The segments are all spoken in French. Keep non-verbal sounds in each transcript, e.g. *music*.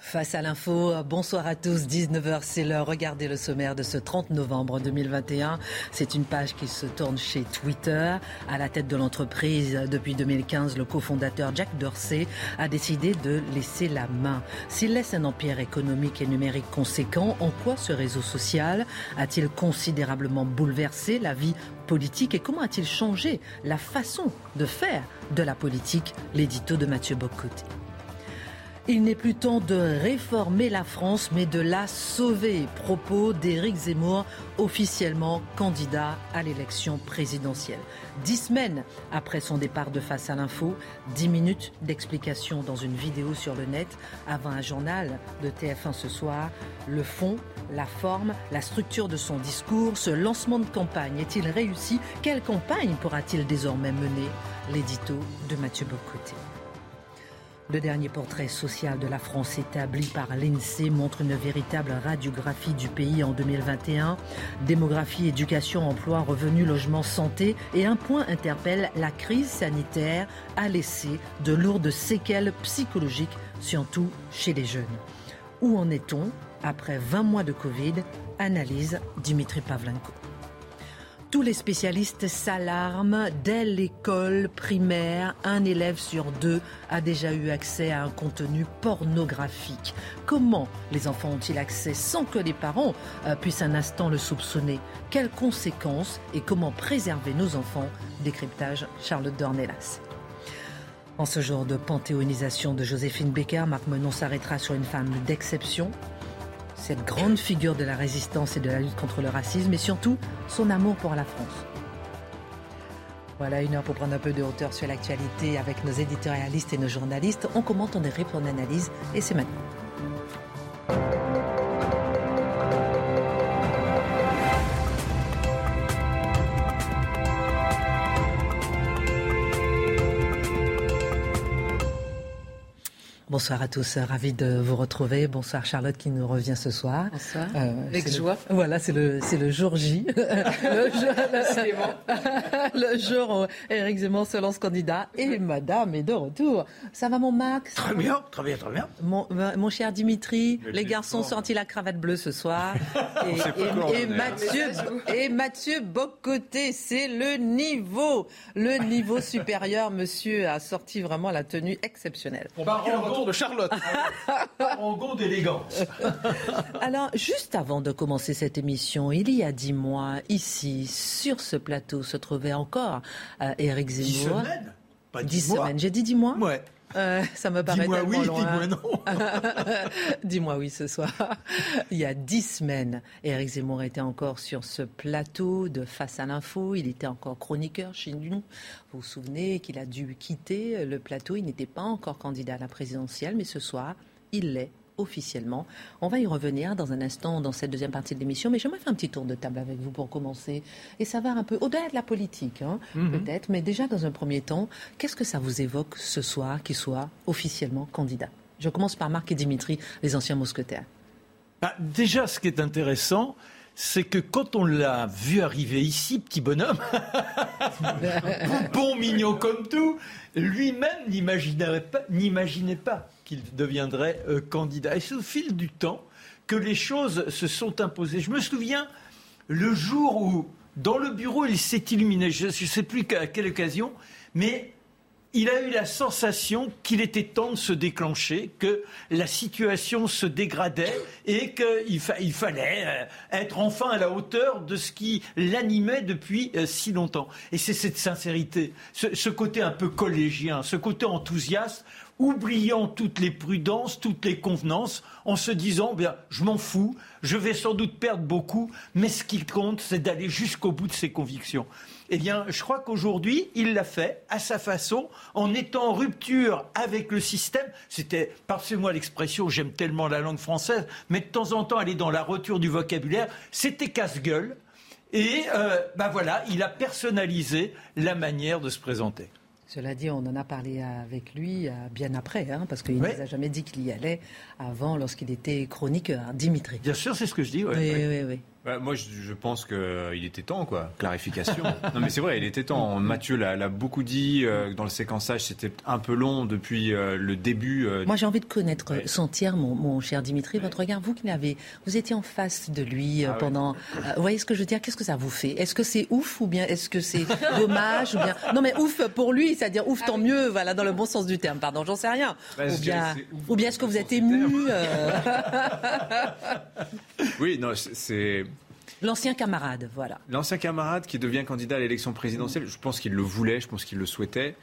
Face à l'info, bonsoir à tous, 19h c'est l'heure. Regardez le sommaire de ce 30 novembre 2021. C'est une page qui se tourne chez Twitter. À la tête de l'entreprise depuis 2015, le cofondateur Jack Dorsey a décidé de laisser la main. S'il laisse un empire économique et numérique conséquent, en quoi ce réseau social a-t-il considérablement bouleversé la vie politique et comment a-t-il changé la façon de faire de la politique? L'édito de Mathieu Bocoté. Il n'est plus temps de réformer la France, mais de la sauver. Propos d'Éric Zemmour, officiellement candidat à l'élection présidentielle. Dix semaines après son départ de Face à l'info, dix minutes d'explication dans une vidéo sur le net, avant un journal de TF1 ce soir. Le fond, la forme, la structure de son discours, ce lancement de campagne est-il réussi? Quelle campagne pourra-t-il désormais mener? L'édito de Mathieu Bocoté. Le dernier portrait social de la France établi par l'INSEE montre une véritable radiographie du pays en 2021. Démographie, éducation, emploi, revenus, logement, santé. Et un point interpelle, la crise sanitaire a laissé de lourdes séquelles psychologiques, surtout chez les jeunes. Où en est-on après 20 mois de Covid? Analyse Dimitri Pavlenko. Tous les spécialistes s'alarment. Dès l'école primaire, un élève sur deux a déjà eu accès à un contenu pornographique. Comment les enfants ont-ils accès sans que les parents euh, puissent un instant le soupçonner? Quelles conséquences et comment préserver nos enfants? Décryptage Charlotte Dornelas. En ce jour de panthéonisation de Joséphine Baker, Marc Menon s'arrêtera sur une femme d'exception, cette grande figure de la résistance et de la lutte contre le racisme et surtout son amour pour la France. Voilà une heure pour prendre un peu de hauteur sur l'actualité avec nos éditorialistes et nos journalistes. On commente, on décrypte, on analyse et c'est maintenant. Bonsoir à tous, ravi de vous retrouver. Bonsoir Charlotte qui nous revient ce soir. Bonsoir. Euh, Avec joie. Le, voilà, c'est le c'est le jour J. *laughs* le, jour, le, *laughs* le jour où Éric Zemmour se lance candidat et Madame est de retour. Ça va mon Max? Très bien, très bien, très bien. Mon, mon cher Dimitri, les garçons ont sorti la cravate bleue ce soir. *laughs* et, et, et Mathieu et Mathieu Bocoté, c'est le niveau, le niveau supérieur. Monsieur a sorti vraiment la tenue exceptionnelle. On de Charlotte. *laughs* en d'élégance. *laughs* Alors, juste avant de commencer cette émission, il y a dix mois, ici, sur ce plateau, se trouvait encore euh, Éric Zemmour. Dix semaines? Pas dix, semaines. J'ai dit dix mois Ouais. Euh, ça me paraît dis-moi oui, dis-moi non. *laughs* dis-moi oui ce soir. Il y a dix semaines, Éric Zemmour était encore sur ce plateau de Face à l'info. Il était encore chroniqueur chez nous. Vous vous souvenez qu'il a dû quitter le plateau. Il n'était pas encore candidat à la présidentielle, mais ce soir, il l'est officiellement. On va y revenir dans un instant dans cette deuxième partie de l'émission, mais j'aimerais faire un petit tour de table avec vous pour commencer et savoir un peu, au-delà de la politique, hein, Mhm. peut-être, mais déjà dans un premier temps, qu'est-ce que ça vous évoque ce soir qu'il soit officiellement candidat? Je commence par Marc et Dimitri, les anciens mousquetaires. Bah, déjà, ce qui est intéressant, c'est que quand on l'a vu arriver ici, petit bonhomme, *laughs* bon mignon comme tout, lui-même n'imaginait pas, qu'il deviendrait euh, candidat. Et c'est au fil du temps que les choses se sont imposées. Je me souviens le jour où, dans le bureau, il s'est illuminé, je ne sais plus à quelle occasion, mais il a eu la sensation qu'il était temps de se déclencher, que la situation se dégradait et qu'il il fallait euh, être enfin à la hauteur de ce qui l'animait depuis euh, si longtemps. Et c'est cette sincérité, ce, ce côté un peu collégien, ce côté enthousiaste, oubliant toutes les prudences, toutes les convenances, en se disant, bien, je m'en fous, je vais sans doute perdre beaucoup, mais ce qui compte, c'est d'aller jusqu'au bout de ses convictions. Eh bien, je crois qu'aujourd'hui, il l'a fait à sa façon, en étant en rupture avec le système. C'était, passez-moi l'expression, j'aime tellement la langue française, mais de temps en temps, aller dans la rupture du vocabulaire, c'était casse-gueule. Et ben voilà, il a personnalisé la manière de se présenter. Cela dit, on en a parlé avec lui euh, bien après, hein, parce qu'il ne nous a jamais dit qu'il y allait avant, lorsqu'il était chroniqueur, Dimitri. Bien sûr, c'est ce que je dis. oui, oui, oui. Bah, moi, je, pense qu'il euh, était temps, quoi. Clarification. *laughs* non, mais c'est vrai, il était temps. Mathieu l'a beaucoup dit. Euh, dans le séquençage, c'était un peu long depuis euh, le début. moi, j'ai envie de connaître son tiers, mon, cher Dimitri. Votre regard, vous qui l'avez, vous étiez en face de lui ah pendant. vous voyez ce que je veux dire? Qu'est-ce que ça vous fait? Est-ce que c'est ouf ou bien est-ce que c'est dommage ou bien *laughs* Non, mais ouf pour lui, c'est-à-dire ouf, tant ah mieux. Voilà, dans le bon sens du terme. Pardon, j'en sais rien. Bah, ou bien, ou bien est-ce que vous êtes ému *laughs* Oui, non, c'est L'ancien camarade, voilà. L'ancien camarade qui devient candidat à l'élection présidentielle, je pense qu'il le voulait, je pense qu'il le souhaitait.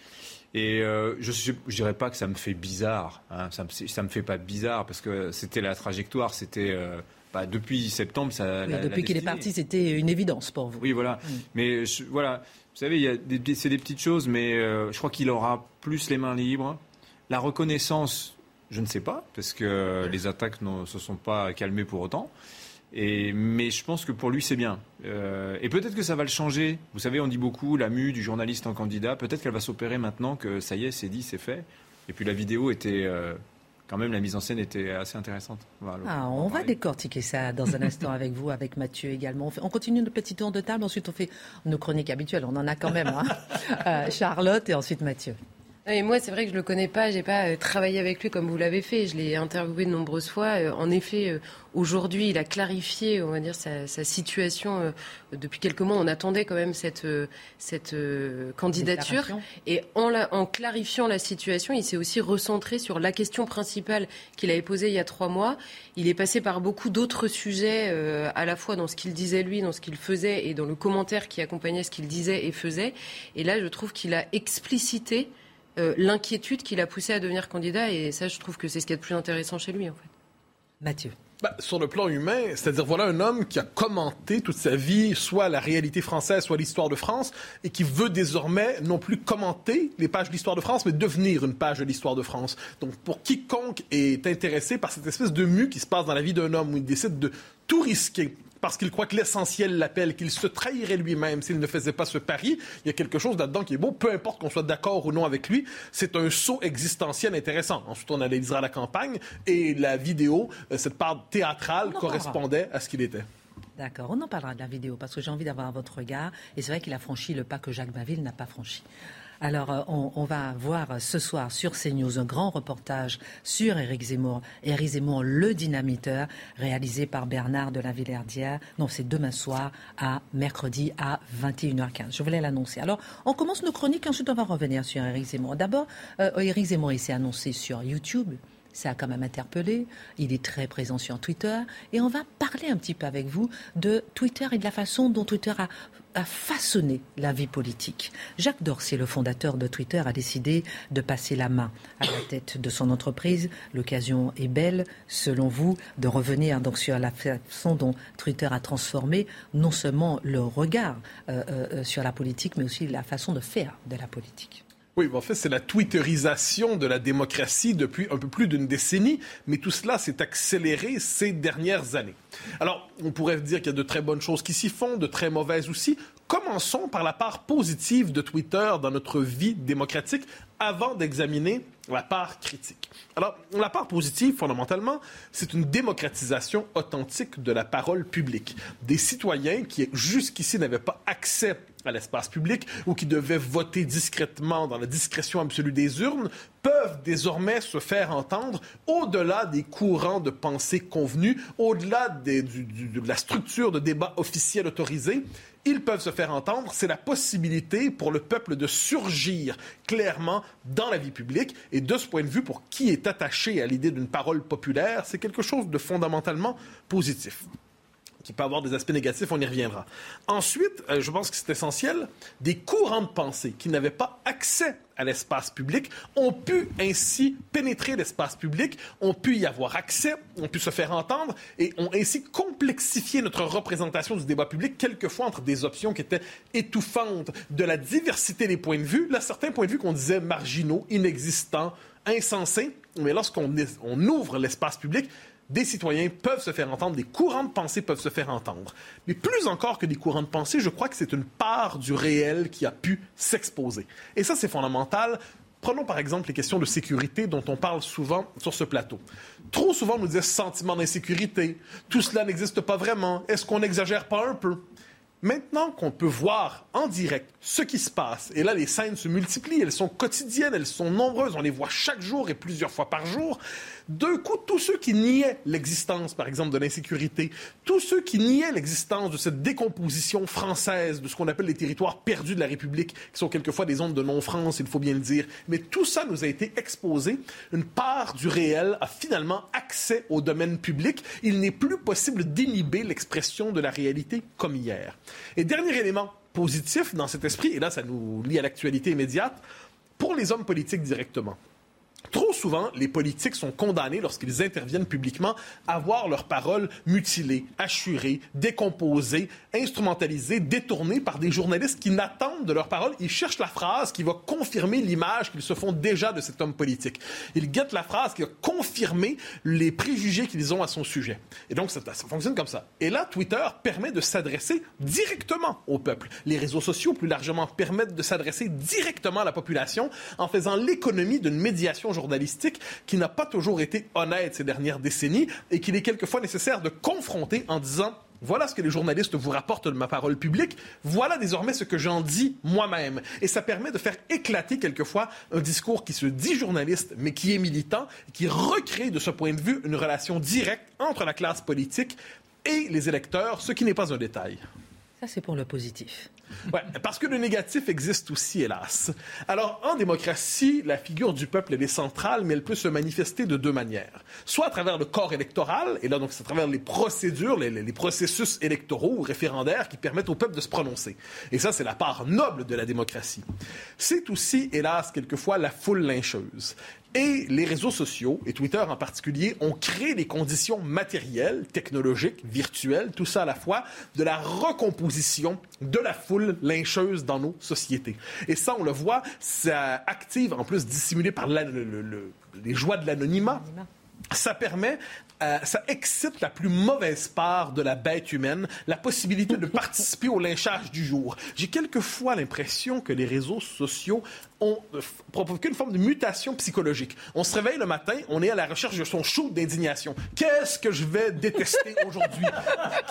Et euh, je ne dirais pas que ça me fait bizarre. Hein. Ça ne me, fait pas bizarre parce que c'était la trajectoire, c'était. Euh, bah, depuis septembre, ça. depuis qu'il est parti, c'était une évidence pour vous. Oui, voilà. Mais voilà, vous savez, c'est des petites choses, mais euh, je crois qu'il aura plus les mains libres. La reconnaissance, je ne sais pas, parce que les attaques ne se sont pas calmées pour autant mais je pense que pour lui, c'est bien. Euh, et peut-être que ça va le changer. Vous savez, on dit beaucoup la mue du journaliste en candidat. Peut-être qu'elle va s'opérer maintenant que ça y est, c'est dit, c'est fait. Et puis la vidéo était. Euh, quand même, la mise en scène était assez intéressante. ah, on va décortiquer ça dans un instant *laughs* avec vous, avec Mathieu également. On, continue notre petit tour de table, ensuite on fait nos chroniques habituelles. On en a quand même. Hein. *laughs* Euh, Charlotte et ensuite Mathieu. Et moi, c'est vrai que je le connais pas. J'ai pas euh, travaillé avec lui comme vous l'avez fait. Je l'ai interviewé de nombreuses fois. Euh, en effet, euh, aujourd'hui, il a clarifié, on va dire, sa, situation. depuis quelques mois, on attendait quand même cette cette candidature. Et en, la, en clarifiant la situation, il s'est aussi recentré sur la question principale qu'il avait posée il y a trois mois. Il est passé par beaucoup d'autres sujets, à la fois dans ce qu'il disait lui, dans ce qu'il faisait, et dans le commentaire qui accompagnait ce qu'il disait et faisait. Et là, je trouve qu'il a explicité euh, l'inquiétude qui l'a poussé à devenir candidat. Et ça, je trouve que c'est ce qui est le plus intéressant chez lui, en fait. Mathieu. Bah, sur le plan humain, c'est-à-dire voilà un homme qui a commenté toute sa vie soit la réalité française, soit l'histoire de France, et qui veut désormais non plus commenter les pages de l'histoire de France, mais devenir une page de l'histoire de France. Donc pour quiconque est intéressé par cette espèce de mue qui se passe dans la vie d'un homme où il décide de tout risquer parce qu'il croit que l'essentiel l'appelle, qu'il se trahirait lui-même s'il ne faisait pas ce pari. Il y a quelque chose là-dedans qui est beau, peu importe qu'on soit d'accord ou non avec lui. C'est un saut existentiel intéressant. Ensuite, on analysera la campagne et la vidéo, euh, cette part théâtrale correspondait à ce qu'il était. D'accord, on en parlera de la vidéo parce que j'ai envie d'avoir votre regard. Et c'est vrai qu'il a franchi le pas que Jacques Baville n'a pas franchi. Alors, euh, on, va voir ce soir sur CNews un grand reportage sur Éric Zemmour. Éric Zemmour, le dynamiteur, réalisé par Bernard de la Villardière. Non, c'est demain soir à mercredi à 21h15. Je voulais l'annoncer. Alors, on commence nos chroniques, ensuite on va revenir sur Éric Zemmour. D'abord, euh, Éric Zemmour, il s'est annoncé sur YouTube ça a quand même interpellé. Il est très présent sur Twitter. Et on va parler un petit peu avec vous de Twitter et de la façon dont Twitter a, façonné la vie politique. Jacques Dorsey, le fondateur de Twitter, a décidé de passer la main à la tête de son entreprise. L'occasion est belle, selon vous, de revenir donc sur la façon dont Twitter a transformé non seulement le regard euh, euh, sur la politique, mais aussi la façon de faire de la politique. Oui, en fait, c'est la twitterisation de la démocratie depuis un peu plus d'une décennie, mais tout cela s'est accéléré ces dernières années. Alors, on pourrait dire qu'il y a de très bonnes choses qui s'y font, de très mauvaises aussi. Commençons par la part positive de Twitter dans notre vie démocratique avant d'examiner la part critique. Alors, la part positive, fondamentalement, c'est une démocratisation authentique de la parole publique. Des citoyens qui, jusqu'ici, n'avaient pas accès à l'espace public ou qui devaient voter discrètement dans la discrétion absolue des urnes peuvent désormais se faire entendre au-delà des courants de pensée convenus, au-delà de la structure de débat officiel autorisé ils peuvent se faire entendre, c'est la possibilité pour le peuple de surgir clairement dans la vie publique. Et de ce point de vue, pour qui est attaché à l'idée d'une parole populaire, c'est quelque chose de fondamentalement positif. Qui peut avoir des aspects négatifs, on y reviendra. Ensuite, euh, je pense que c'est essentiel, des courants de pensée qui n'avaient pas accès à l'espace public ont pu ainsi pénétrer l'espace public, ont pu y avoir accès, ont pu se faire entendre et ont ainsi complexifié notre représentation du débat public, quelquefois entre des options qui étaient étouffantes, de la diversité des points de vue, là, certains points de vue qu'on disait marginaux, inexistants, insensés, mais lorsqu'on on ouvre l'espace public, des citoyens peuvent se faire entendre, des courants de pensée peuvent se faire entendre. Mais plus encore que des courants de pensée, je crois que c'est une part du réel qui a pu s'exposer. Et ça, c'est fondamental. Prenons par exemple les questions de sécurité dont on parle souvent sur ce plateau. Trop souvent, on nous dit sentiment d'insécurité. Tout cela n'existe pas vraiment. Est-ce qu'on n'exagère pas un peu? Maintenant qu'on peut voir en direct ce qui se passe, et là les scènes se multiplient, elles sont quotidiennes, elles sont nombreuses, on les voit chaque jour et plusieurs fois par jour, d'un coup, tous ceux qui niaient l'existence, par exemple, de l'insécurité, tous ceux qui niaient l'existence de cette décomposition française, de ce qu'on appelle les territoires perdus de la République, qui sont quelquefois des zones de non-France, il faut bien le dire, mais tout ça nous a été exposé. Une part du réel a finalement accès au domaine public. Il n'est plus possible d'inhiber l'expression de la réalité comme hier. Et dernier élément positif dans cet esprit, et là ça nous lie à l'actualité immédiate, pour les hommes politiques directement. Souvent, les politiques sont condamnés lorsqu'ils interviennent publiquement à voir leurs paroles mutilées, assurées, décomposées, instrumentalisées, détournées par des journalistes qui n'attendent de leurs paroles. Ils cherchent la phrase qui va confirmer l'image qu'ils se font déjà de cet homme politique. Ils guettent la phrase qui va confirmer les préjugés qu'ils ont à son sujet. Et donc, ça, ça fonctionne comme ça. Et là, Twitter permet de s'adresser directement au peuple. Les réseaux sociaux, plus largement, permettent de s'adresser directement à la population en faisant l'économie d'une médiation journalistique qui n'a pas toujours été honnête ces dernières décennies et qu'il est quelquefois nécessaire de confronter en disant voilà ce que les journalistes vous rapportent de ma parole publique. Voilà désormais ce que j'en dis moi-même. Et ça permet de faire éclater quelquefois un discours qui se dit journaliste, mais qui est militant, qui recrée de ce point de vue une relation directe entre la classe politique et les électeurs, ce qui n'est pas un détail. Ça, c'est pour le positif. Ouais, parce que le négatif existe aussi, hélas. Alors, en démocratie, la figure du peuple, elle est centrale, mais elle peut se manifester de deux manières. Soit à travers le corps électoral, et là, donc, c'est à travers les procédures, les, processus électoraux ou référendaires qui permettent au peuple de se prononcer. Et ça, c'est la part noble de la démocratie. C'est aussi, hélas, quelquefois, la foule lyncheuse. Et les réseaux sociaux, et Twitter en particulier, ont créé les conditions matérielles, technologiques, virtuelles, tout ça à la fois, de la recomposition de la foule lyncheuse dans nos sociétés. Et ça, on le voit, ça active, en plus dissimulé par la, le, le, les joies de l'anonymat, ça permet euh, ça excite la plus mauvaise part de la bête humaine, la possibilité de *laughs* participer au lynchage du jour. J'ai quelquefois l'impression que les réseaux sociaux ont euh, provoqué une forme de mutation psychologique. On se réveille le matin, on est à la recherche de son shoot d'indignation. Qu'est-ce que je vais détester *laughs* aujourd'hui?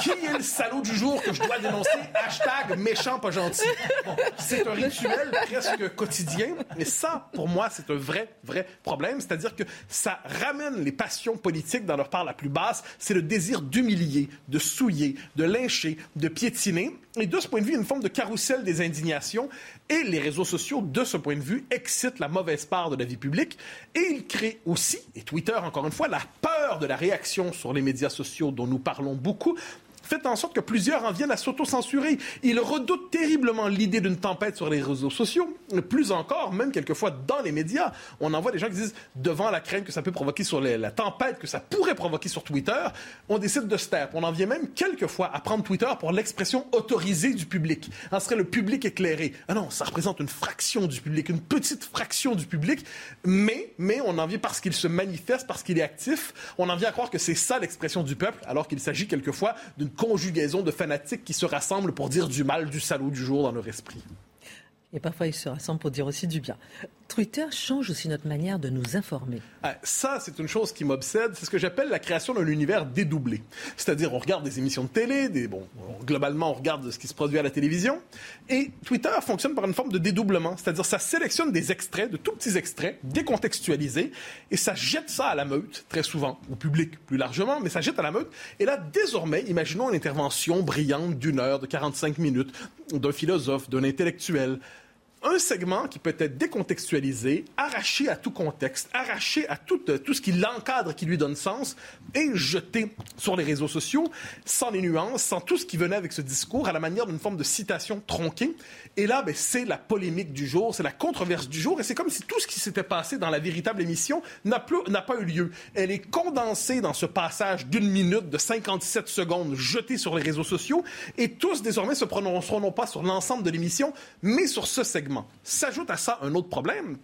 Qui est le salaud du jour que je dois dénoncer? Hashtag méchant pas gentil. Bon, c'est un rituel presque quotidien, mais ça, pour moi, c'est un vrai, vrai problème. C'est-à-dire que ça ramène les passions politiques dans leur part la plus basse. C'est le désir d'humilier, de souiller, de lyncher, de piétiner. Et de ce point de vue, une forme de carrousel des indignations. Et les réseaux sociaux, de ce point de vue, excitent la mauvaise part de la vie publique. Et ils créent aussi, et Twitter encore une fois, la peur de la réaction sur les médias sociaux dont nous parlons beaucoup, fait en sorte que plusieurs en viennent à s'auto-censurer. Ils redoutent terriblement l'idée d'une tempête sur les réseaux sociaux. Plus encore, même quelquefois dans les médias, on en voit des gens qui disent, devant la crainte que ça peut provoquer sur les, la tempête que ça pourrait provoquer sur Twitter, on décide de se taire. On en vient même quelquefois à prendre Twitter pour l'expression autorisée du public. Ce serait le public éclairé. Ah non, ça représente une fraction du public, une petite fraction du public, mais, mais on en vient parce qu'il se manifeste, parce qu'il est actif, on en vient à croire que c'est ça l'expression du peuple, alors qu'il s'agit quelquefois d'une conjugaison de fanatiques qui se rassemblent pour dire du mal du salaud du jour dans leur esprit. Et parfois, ils se rassemblent pour dire aussi du bien. Twitter change aussi notre manière de nous informer. Ah, ça, c'est une chose qui m'obsède. C'est ce que j'appelle la création d'un univers dédoublé. C'est-à-dire, on regarde des émissions de télé, des, bon, globalement, on regarde ce qui se produit à la télévision. Et Twitter fonctionne par une forme de dédoublement. C'est-à-dire, ça sélectionne des extraits, de tout petits extraits, décontextualisés, et ça jette ça à la meute, très souvent, au public plus largement, mais ça jette à la meute. Et là, désormais, imaginons une intervention brillante d'une heure, de 45 minutes, d'un philosophe, d'un intellectuel un segment qui peut être décontextualisé, arraché à tout contexte, arraché à tout, tout ce qui l'encadre, qui lui donne sens, et jeté sur les réseaux sociaux, sans les nuances, sans tout ce qui venait avec ce discours, à la manière d'une forme de citation tronquée. Et là, ben, c'est la polémique du jour, c'est la controverse du jour, et c'est comme si tout ce qui s'était passé dans la véritable émission n'a pas eu lieu. Elle est condensée dans ce passage d'une minute de 57 secondes jetée sur les réseaux sociaux, et tous désormais se prononceront non pas sur l'ensemble de l'émission, mais sur ce segment. S'ajoute à ça un autre problème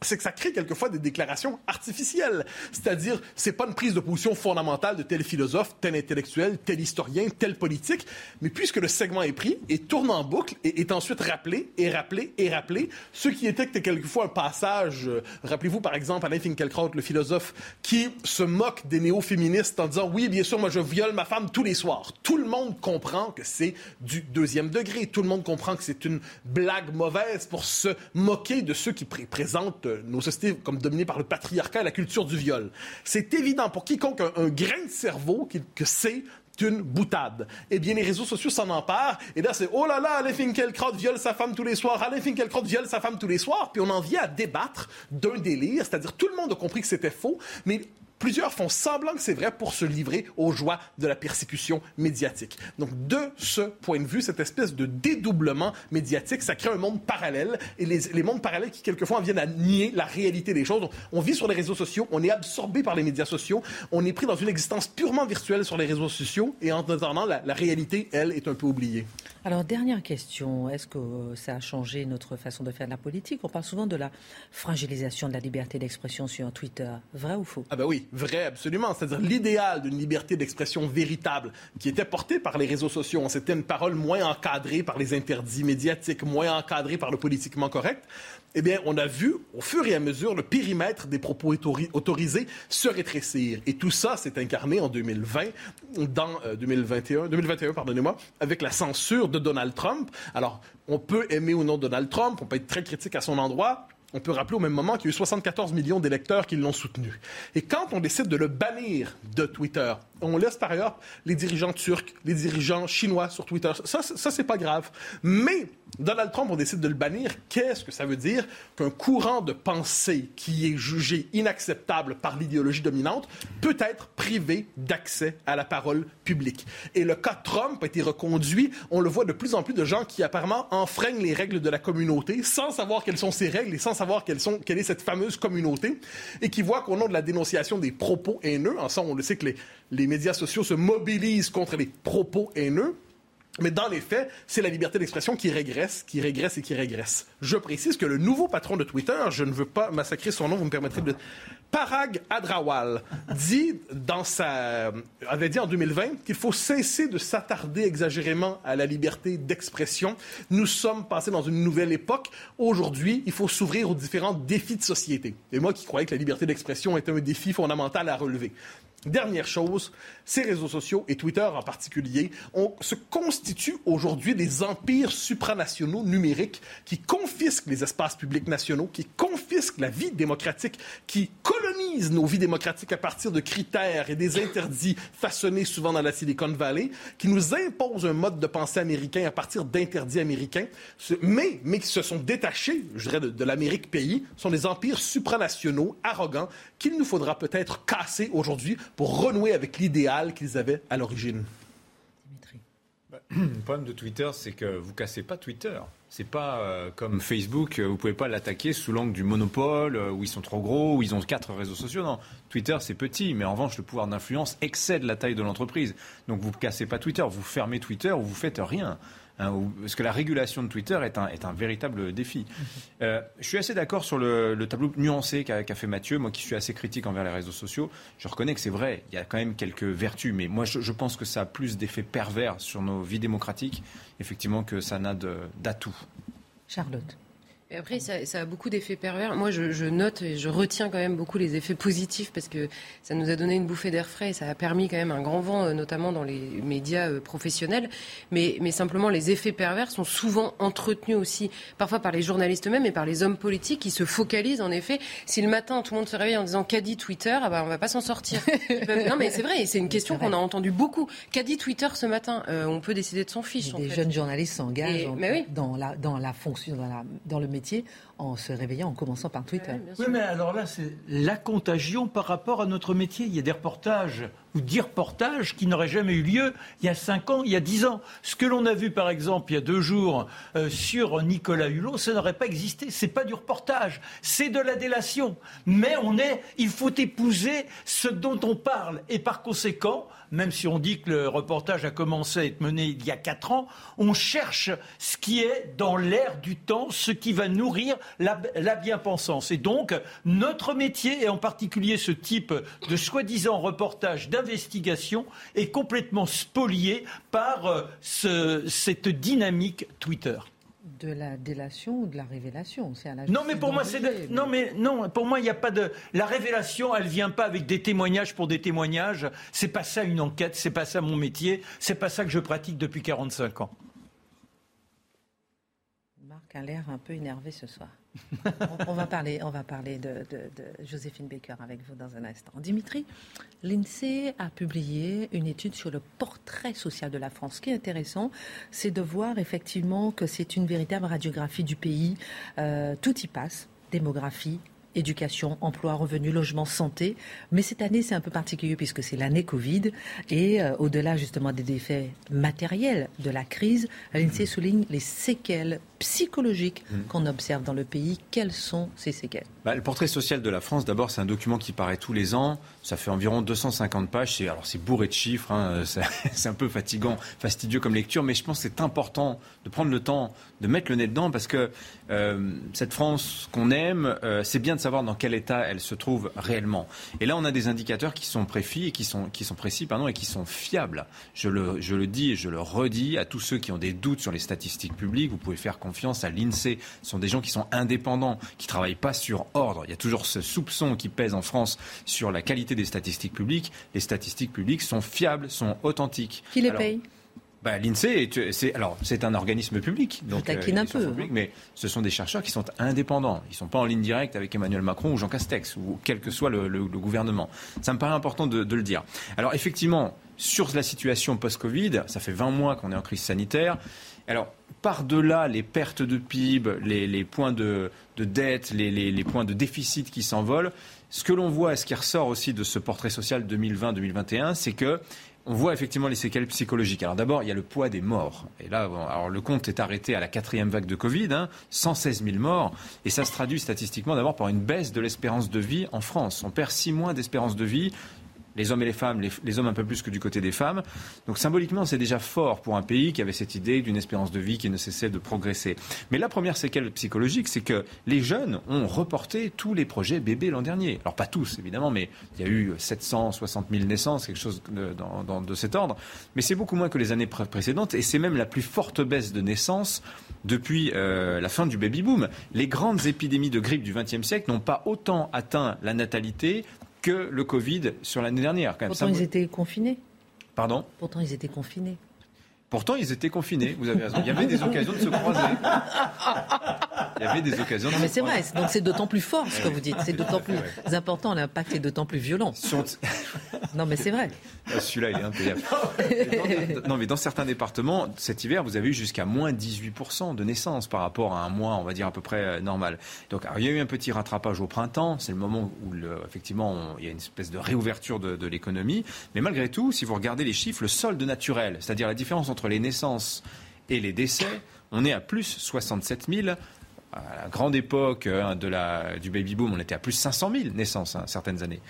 c'est que ça crée quelquefois des déclarations artificielles. C'est-à-dire, c'est pas une prise de position fondamentale de tel philosophe, tel intellectuel, tel historien, tel politique, mais puisque le segment est pris et tourne en boucle et est ensuite rappelé et rappelé et rappelé, ce qui était quelquefois un passage, euh, rappelez-vous par exemple Alain Finkielkraut, le philosophe, qui se moque des néo-féministes en disant oui, bien sûr, moi je viole ma femme tous les soirs. Tout le monde comprend que c'est du deuxième degré. Tout le monde comprend que c'est une blague mauvaise pour se moquer de ceux qui présentent nos sociétés comme dominées par le patriarcat et la culture du viol. C'est évident pour quiconque un, grain de cerveau que c'est une boutade. Eh bien, les réseaux sociaux s'en emparent. Et là, c'est oh là là, Alain Finkielkraut viole sa femme tous les soirs. Alain Finkielkraut viole sa femme tous les soirs. Puis on en vient à débattre d'un délire. C'est-à-dire, tout le monde a compris que c'était faux. Mais Plusieurs font semblant que c'est vrai pour se livrer aux joies de la persécution médiatique. Donc, de ce point de vue, cette espèce de dédoublement médiatique, ça crée un monde parallèle et les, mondes parallèles qui, quelquefois, viennent à nier la réalité des choses. On vit sur les réseaux sociaux, on est absorbé par les médias sociaux, on est pris dans une existence purement virtuelle sur les réseaux sociaux et en attendant, la réalité, elle, est un peu oubliée. Alors, dernière question. Est-ce que ça a changé notre façon de faire de la politique? On parle souvent de la fragilisation de la liberté d'expression sur Twitter. Vrai ou faux? Ah ben oui, vrai, absolument. C'est-à-dire l'idéal d'une liberté d'expression véritable qui était portée par les réseaux sociaux. C'était une parole moins encadrée par les interdits médiatiques, moins encadrée par le politiquement correct eh bien, on a vu au fur et à mesure le périmètre des propos autorisés se rétrécir. Et tout ça s'est incarné en 2020, dans 2021, 2021, pardonnez-moi, avec la censure de Donald Trump. Alors, on peut aimer ou non Donald Trump, on peut être très critique à son endroit. On peut rappeler au même moment qu'il y a eu 74 millions d'électeurs qui l'ont soutenu. Et quand on décide de le bannir de Twitter, on laisse par ailleurs les dirigeants turcs, les dirigeants chinois sur Twitter. Ça, ça, c'est pas grave. Mais Donald Trump, on décide de le bannir. Qu'est-ce que ça veut dire qu'un courant de pensée qui est jugé inacceptable par l'idéologie dominante peut être privé d'accès à la parole publique? Et le cas Trump a été reconduit. On le voit de plus en plus de gens qui apparemment enfreignent les règles de la communauté sans savoir quelles sont ces règles et sans savoir quelle est cette fameuse communauté et qui voient qu'au nom de la dénonciation des propos haineux, en on le sait que les, les médias sociaux se mobilisent contre les propos haineux. Mais dans les faits, c'est la liberté d'expression qui régresse, qui régresse et qui régresse. Je précise que le nouveau patron de Twitter, je ne veux pas massacrer son nom, vous me permettrez de... Parag Adrawal dit dans sa, avait dit en 2020 qu'il faut cesser de s'attarder exagérément à la liberté d'expression. Nous sommes passés dans une nouvelle époque. Aujourd'hui, il faut s'ouvrir aux différents défis de société. Et moi qui croyais que la liberté d'expression était un défi fondamental à relever. Dernière chose, ces réseaux sociaux, et Twitter en particulier, se constituent aujourd'hui des empires supranationaux numériques qui confisquent les espaces publics nationaux, qui confisquent la vie démocratique, qui colonisent nos vies démocratiques à partir de critères et des interdits façonnés souvent dans la Silicon Valley, qui nous imposent un mode de pensée américain à partir d'interdits américains, mais, mais qui se sont détachés, je dirais, de, de l'Amérique pays, sont des empires supranationaux, arrogants, qu'il nous faudra peut-être casser aujourd'hui pour renouer avec l'idéal qu'ils avaient à l'origine. Bah, *clears throat* le problème de Twitter, c'est que vous cassez pas Twitter. C'est pas euh, comme Facebook, euh, vous pouvez pas l'attaquer sous l'angle du monopole, euh, où ils sont trop gros, où ils ont quatre réseaux sociaux. Non, Twitter c'est petit, mais en revanche le pouvoir d'influence excède la taille de l'entreprise. Donc vous cassez pas Twitter, vous fermez Twitter ou vous faites rien. Hein, parce que la régulation de Twitter est un, est un véritable défi. Mhm. Euh, je suis assez d'accord sur le, tableau nuancé qu'a fait Mathieu, moi qui suis assez critique envers les réseaux sociaux. Je reconnais que c'est vrai, il y a quand même quelques vertus, mais moi je, je pense que ça a plus d'effets pervers sur nos vies démocratiques, effectivement, que ça n'a d'atouts. Charlotte après, ça, a beaucoup d'effets pervers. Moi, je, note et je retiens quand même beaucoup les effets positifs parce que ça nous a donné une bouffée d'air frais et ça a permis quand même un grand vent, euh, notamment dans les médias euh, professionnels. Mais, mais simplement, les effets pervers sont souvent entretenus aussi, parfois par les journalistes eux-mêmes et par les hommes politiques qui se focalisent en effet. Si le matin, tout le monde se réveille en disant qu'a dit Twitter, ah bah, on va pas s'en sortir. *laughs* non, mais c'est vrai, c'est une question qu'on a entendue beaucoup. Qu'a dit Twitter ce matin? Euh, On peut décider de s'en fiche. Des jeunes journalistes s'engagent dans, la, dans la fonction, dans, dans le média métier en se réveillant, en commençant par Twitter. Oui, mais alors là, c'est la contagion par rapport à notre métier. Il y a des reportages ou dix reportages qui n'auraient jamais eu lieu il y a cinq ans, il y a dix ans. Ce que l'on a vu, par exemple, il y a deux jours euh, sur Nicolas Hulot, ça n'aurait pas existé. C'est pas du reportage, c'est de la délation. Mais on est, il faut épouser ce dont on parle. Et par conséquent, même si on dit que le reportage a commencé à être mené il y a quatre ans, on cherche ce qui est dans l'air du temps, ce qui va nourrir la, bien-pensance. Et donc, notre métier, et en particulier ce type de soi-disant reportage d'investigation, est complètement spolié par euh, ce, cette dynamique Twitter de la délation ou de la révélation. C'est non, mais pour moi, c'est non, mais non, pour moi, il n'y a pas de la révélation. Elle vient pas avec des témoignages pour des témoignages. C'est pas ça une enquête. C'est pas ça mon métier. C'est pas ça que je pratique depuis 45 ans. Marc a l'air un peu énervé ce soir. On, va parler, on va parler de, Joséphine Baker avec vous dans un instant. Dimitri, l'INSEE a publié une étude sur le portrait social de la France. Ce qui est intéressant, c'est de voir effectivement que c'est une véritable radiographie du pays. Euh, tout y passe, démographie, éducation, emploi, revenu, logement, santé. Mais cette année, c'est un peu particulier puisque c'est l'année Covid. Et euh, au-delà justement des effets matériels de la crise, l'INSEE souligne les séquelles psychologiques mm. qu'on observe dans le pays. Quelles sont ces séquelles? Bah, Le portrait social de la France, d'abord, c'est un document qui paraît tous les ans. Ça fait environ 250 pages. Alors, c'est bourré de chiffres. Hein. *laughs* C'est un peu fatigant, fastidieux comme lecture. Mais je pense que c'est important de prendre le temps de mettre le nez dedans parce que euh, cette France qu'on aime, euh, c'est bien de savoir dans quel état elle se trouve réellement. Et là, on a des indicateurs qui sont précis et qui sont, qui sont précis pardon, et qui sont fiables. Je le, je le dis et je le redis à tous ceux qui ont des doutes sur les statistiques publiques. Vous pouvez faire confiance à l'INSEE. Ce sont des gens qui sont indépendants, qui ne travaillent pas sur ordre. Il y a toujours ce soupçon qui pèse en France sur la qualité des statistiques publiques. Les statistiques publiques sont fiables, sont authentiques. Qui les paye? bah, L'INSEE, c'est alors c'est un organisme public, donc euh, un peu, hein. mais ce sont des chercheurs qui sont indépendants. Ils ne sont pas en ligne directe avec Emmanuel Macron ou Jean Castex ou quel que soit le, gouvernement. Ça me paraît important de, le dire. Alors effectivement, sur la situation post-Covid, ça fait 20 mois qu'on est en crise sanitaire. Alors par-delà les pertes de PIB, les, points de, dette, les, points de déficit qui s'envolent, ce que l'on voit ce qui ressort aussi de ce portrait social 2020-2021, c'est que on voit effectivement les séquelles psychologiques. Alors d'abord, il y a le poids des morts. Et là, alors le compte est arrêté à la quatrième vague de Covid, 116 hein, 000 morts. Et ça se traduit statistiquement d'abord par une baisse de l'espérance de vie en France. On perd six mois d'espérance de vie les hommes et les femmes, les, hommes un peu plus que du côté des femmes. Donc symboliquement, c'est déjà fort pour un pays qui avait cette idée d'une espérance de vie qui ne cessait de progresser. Mais la première séquelle psychologique, c'est que les jeunes ont reporté tous les projets bébés l'an dernier. Alors pas tous, évidemment, mais il y a eu 760 000 naissances, quelque chose de, dans, de cet ordre. Mais c'est beaucoup moins que les années précédentes, et c'est même la plus forte baisse de naissances depuis euh, la fin du baby-boom. Les grandes épidémies de grippe du XXe siècle n'ont pas autant atteint la natalité que le Covid sur l'année dernière. Pourtant, ils étaient confinés. Pardon? Pourtant, ils étaient confinés. Pourtant, ils étaient confinés, vous avez raison. Il y avait des occasions de se croiser. Il y avait des occasions de non, mais c'est vrai, donc c'est d'autant plus fort ce que vous dites. C'est d'autant plus important, l'impact est d'autant plus violent. Non, mais c'est vrai. Ah, celui-là, il est impayable. non, mais dans certains départements, cet hiver, vous avez eu jusqu'à moins 18% de naissances par rapport à un mois, on va dire, à peu près euh, normal. Donc, il y a eu un petit rattrapage au printemps. C'est le moment où, effectivement, il y a une espèce de réouverture de, de l'économie. Mais malgré tout, si vous regardez les chiffres, le solde naturel, c'est-à-dire la différence entre les naissances et les décès, on est à plus 67 000 à la grande époque hein, de la, du baby-boom, on était à plus 500 000 naissances hein, certaines années.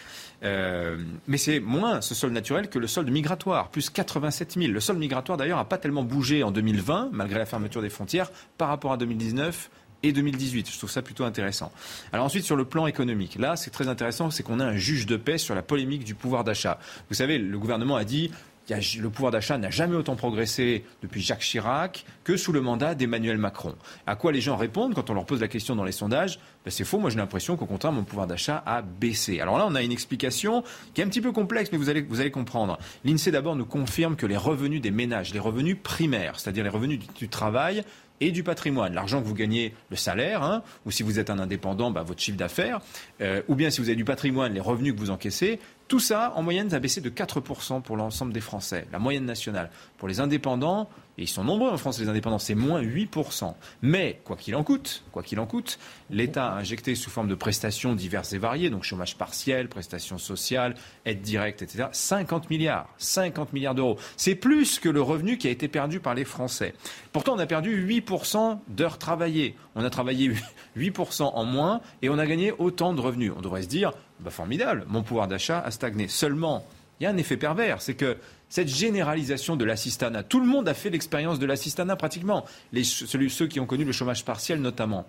Euh, mais c'est moins ce solde naturel que le solde migratoire, plus 87 000. Le solde migratoire, d'ailleurs, n'a pas tellement bougé en 2020, malgré la fermeture des frontières, par rapport à 2019 et 2018. Je trouve ça plutôt intéressant. Alors ensuite, sur le plan économique, là, c'est très intéressant, c'est qu'on a un juge de paix sur la polémique du pouvoir d'achat. Vous savez, le gouvernement a dit le pouvoir d'achat n'a jamais autant progressé depuis Jacques Chirac que sous le mandat d'Emmanuel Macron. À quoi les gens répondent quand on leur pose la question dans les sondages ben C'est faux, moi j'ai l'impression qu'au contraire, mon pouvoir d'achat a baissé. Alors là, on a une explication qui est un petit peu complexe, mais vous allez, vous allez comprendre. L'INSEE d'abord nous confirme que les revenus des ménages, les revenus primaires, c'est-à-dire les revenus du, travail, et du patrimoine. L'argent que vous gagnez, le salaire, hein, ou si vous êtes un indépendant, ben, votre chiffre d'affaires, euh, ou bien si vous avez du patrimoine, les revenus que vous encaissez, Tout ça, en moyenne, a baissé de 4% pour l'ensemble des Français, la moyenne nationale. Pour les indépendants, et ils sont nombreux en France, les indépendants, c'est moins 8%. Mais, quoi qu'il en coûte, quoi qu'il en coûte, l'État a injecté sous forme de prestations diverses et variées, donc chômage partiel, prestations sociales, aide directe, etc., 50 milliards. 50 milliards d'euros. C'est plus que le revenu qui a été perdu par les Français. Pourtant, on a perdu 8% d'heures travaillées. On a travaillé 8% en moins et on a gagné autant de revenus. On devrait se dire, bah, formidable, mon pouvoir d'achat a stagné. Seulement, il y a un effet pervers, c'est que cette généralisation de l'assistanat, tout le monde a fait l'expérience de l'assistanat pratiquement, ceux qui ont connu le chômage partiel notamment.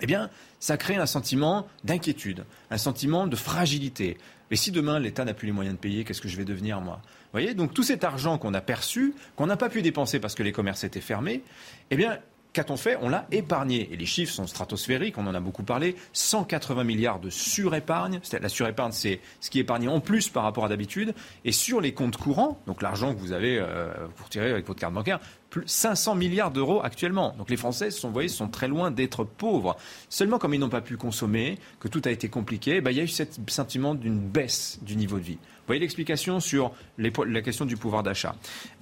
Eh bien, ça crée un sentiment d'inquiétude, un sentiment de fragilité. Mais si demain l'État n'a plus les moyens de payer, qu'est-ce que je vais devenir moi? Vous voyez, donc tout cet argent qu'on a perçu, qu'on n'a pas pu dépenser parce que les commerces étaient fermés, eh bien, Qu'a-t-on fait On l'a épargné. Et les chiffres sont stratosphériques, on en a beaucoup parlé. 180 milliards de surépargne. La surépargne, c'est ce qui est épargné en plus par rapport à d'habitude. Et sur les comptes courants, donc l'argent que vous avez, euh, vous avec votre carte bancaire, 500 milliards d'euros actuellement. Donc les Français, sont, voyez, sont très loin d'être pauvres. Seulement, comme ils n'ont pas pu consommer, que tout a été compliqué, bah, il y a eu ce sentiment d'une baisse du niveau de vie. Vous voyez l'explication sur la question du pouvoir d'achat.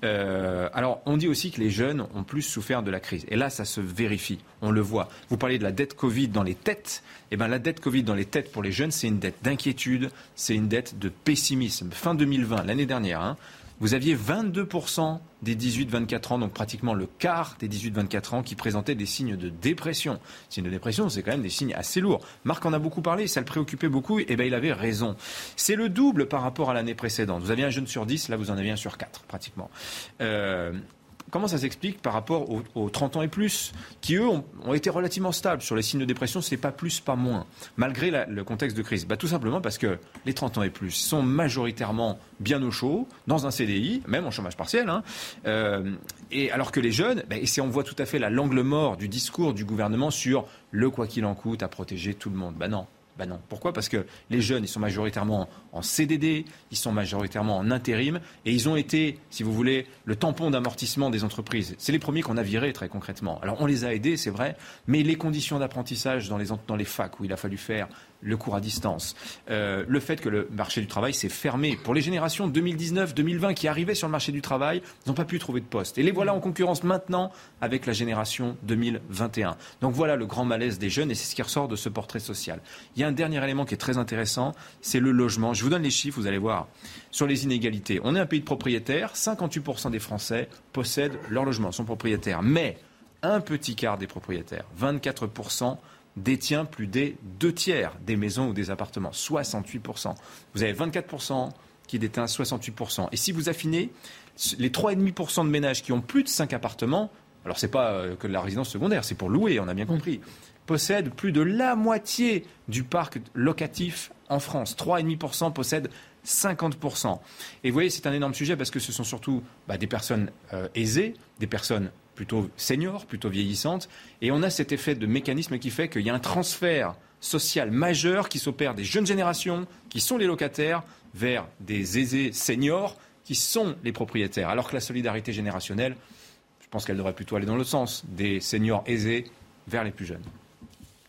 Euh, alors, on dit aussi que les jeunes ont plus souffert de la crise. Et là, ça se vérifie. On le voit. Vous parlez de la dette Covid dans les têtes. Eh bien, la dette Covid dans les têtes pour les jeunes, c'est une dette d'inquiétude, c'est une dette de pessimisme. Fin 2020, l'année dernière, hein, vous aviez 22% des 18-24 ans, donc pratiquement le quart des 18-24 ans, qui présentaient des signes de dépression. Signes de dépression, c'est quand même des signes assez lourds. Marc en a beaucoup parlé, ça le préoccupait beaucoup, et bien il avait raison. C'est le double par rapport à l'année précédente. Vous aviez un jeune sur 10, là vous en aviez un sur 4, pratiquement. Euh, comment ça s'explique par rapport aux, 30 ans et plus, qui eux ont, été relativement stables sur les signes de dépression, c'est pas plus, pas moins, malgré le contexte de crise bah, Tout simplement parce que les 30 ans et plus sont majoritairement bien au chaud, dans un CDI, même en chômage partiel, hein, euh, et alors que les jeunes, bah, on voit tout à fait l'angle mort du discours du gouvernement sur le quoi qu'il en coûte à protéger tout le monde. Ben non, ben non. Pourquoi? Parce que les jeunes, ils sont majoritairement en CDD, ils sont majoritairement en intérim, et ils ont été, si vous voulez, le tampon d'amortissement des entreprises. C'est les premiers qu'on a virés très concrètement. Alors on les a aidés, c'est vrai, mais les conditions d'apprentissage dans les, dans les facs où il a fallu faire le cours à distance, euh, le fait que le marché du travail s'est fermé. Pour les générations 2019-2020 qui arrivaient sur le marché du travail, ils n'ont pas pu trouver de poste. Et les voilà en concurrence maintenant avec la génération 2021. Donc voilà le grand malaise des jeunes et c'est ce qui ressort de ce portrait social. Il y a un dernier élément qui est très intéressant, c'est le logement. Je vous donne les chiffres, vous allez voir, sur les inégalités. On est un pays de propriétaires, 58% des Français possèdent leur logement, sont propriétaires. Mais un petit quart des propriétaires, 24%, détient plus des deux tiers des maisons ou des appartements, 68%. Vous avez 24% qui détient 68%. Et si vous affinez, les 3,5% de ménages qui ont plus de 5 appartements, alors ce n'est pas euh, que de la résidence secondaire, c'est pour louer, on a bien compris, possèdent plus de la moitié du parc locatif en France. 3,5% possèdent 50%. Et vous voyez, c'est un énorme sujet parce que ce sont surtout bah, des personnes euh, aisées, des personnes plutôt seniors, plutôt vieillissantes. Et on a cet effet de mécanisme qui fait qu'il y a un transfert social majeur qui s'opère des jeunes générations, qui sont les locataires, vers des aisés seniors, qui sont les propriétaires. Alors que la solidarité générationnelle, je pense qu'elle devrait plutôt aller dans le sens des seniors aisés vers les plus jeunes.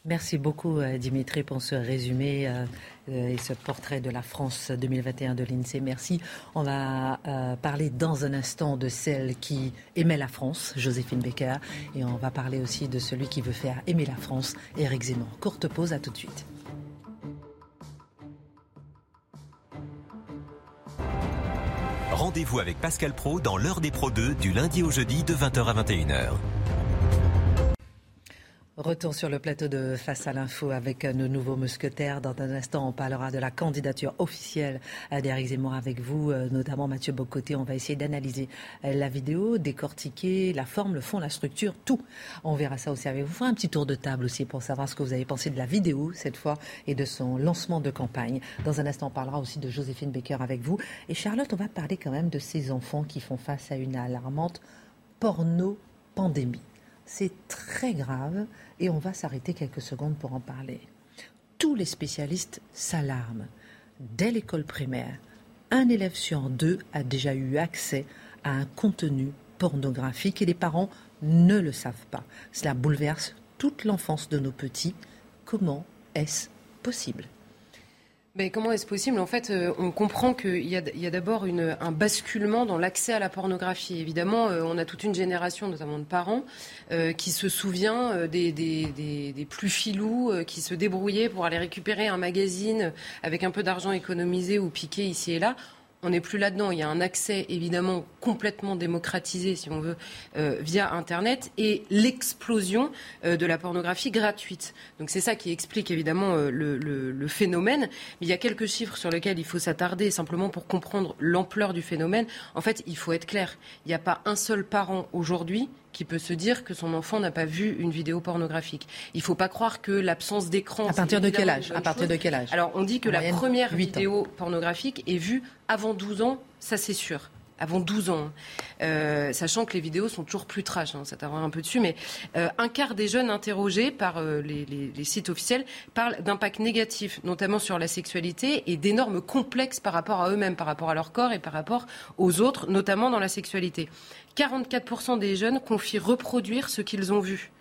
Merci beaucoup euh, Dimitri pour ce résumé euh, euh, et ce portrait de la France 2021 de l'INSEE. Merci. On va parler dans un instant de celle qui aimait la France, Joséphine Baker, et on va parler aussi de celui qui veut faire aimer la France, Éric Zemmour. Courte pause, à tout de suite. Rendez-vous avec Pascal Pro dans l'heure des Pro 2 du lundi au jeudi de 20h à 21h. Retour sur le plateau de Face à l'info avec nos nouveaux mousquetaires. Dans un instant, on parlera de la candidature officielle d'Éric Zemmour avec vous, euh, notamment Mathieu Bocoté. On va essayer d'analyser euh, la vidéo, décortiquer la forme, le fond, la structure, tout. On verra ça aussi avec vous. Faire un petit tour de table aussi pour savoir ce que vous avez pensé de la vidéo cette fois et de son lancement de campagne. Dans un instant, on parlera aussi de Joséphine Baker avec vous. Et Charlotte, on va parler quand même de ces enfants qui font face à une alarmante porno-pandémie. C'est très grave et on va s'arrêter quelques secondes pour en parler. Tous les spécialistes s'alarment. Dès l'école primaire, un élève sur deux a déjà eu accès à un contenu pornographique et les parents ne le savent pas. Cela bouleverse toute l'enfance de nos petits. Comment est-ce possible? Mais comment est-ce possible? En fait, euh, on comprend qu'il y a, d'abord un basculement dans l'accès à la pornographie. Évidemment, euh, on a toute une génération, notamment de parents, euh, qui se souvient des, des, plus filous, qui se débrouillaient pour aller récupérer un magazine avec un peu d'argent économisé ou piqué ici et là on n'est plus là-dedans. Il y a un accès évidemment complètement démocratisé, si on veut, euh, via Internet et l'explosion euh, de la pornographie gratuite. Donc c'est ça qui explique évidemment euh, le, phénomène. Mais il y a quelques chiffres sur lesquels il faut s'attarder simplement pour comprendre l'ampleur du phénomène. En fait, il faut être clair. Il n'y a pas un seul parent aujourd'hui qui peut se dire que son enfant n'a pas vu une vidéo pornographique. Il ne faut pas croire que l'absence d'écran. À partir de quel âge À partir de quel âge Alors, on dit que la première vidéo pornographique est vue avant 12 ans, ça c'est sûr avant 12 ans, euh, sachant que les vidéos sont toujours plus trash, hein, ça t'avoir un peu dessus, mais euh, un quart des jeunes interrogés par euh, les, sites officiels parlent d'impact négatif, notamment sur la sexualité, et d'énormes complexes par rapport à eux-mêmes, par rapport à leur corps et par rapport aux autres, notamment dans la sexualité. 44% des jeunes confient reproduire ce qu'ils ont vu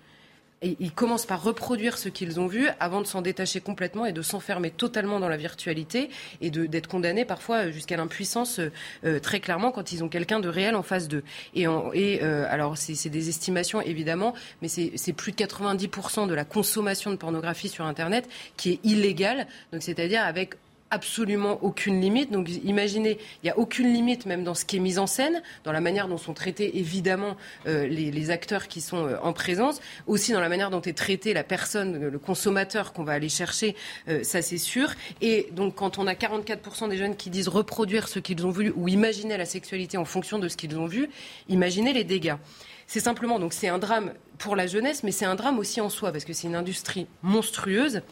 ils commencent par reproduire ce qu'ils ont vu avant de s'en détacher complètement et de s'enfermer totalement dans la virtualité et d'être condamnés parfois jusqu'à l'impuissance euh, très clairement quand ils ont quelqu'un de réel en face d'eux. Et, et euh, alors c'est des estimations évidemment, mais c'est plus de 90% de la consommation de pornographie sur Internet qui est illégale, donc c'est-à-dire avec absolument aucune limite. Donc imaginez, il n'y a aucune limite même dans ce qui est mis en scène, dans la manière dont sont traités évidemment euh, les, acteurs qui sont euh, en présence, aussi dans la manière dont est traité la personne, le consommateur qu'on va aller chercher, euh, ça c'est sûr. Et donc quand on a 44% des jeunes qui disent reproduire ce qu'ils ont vu ou imaginer la sexualité en fonction de ce qu'ils ont vu, imaginez les dégâts. C'est simplement, donc c'est un drame pour la jeunesse, mais c'est un drame aussi en soi, parce que c'est une industrie monstrueuse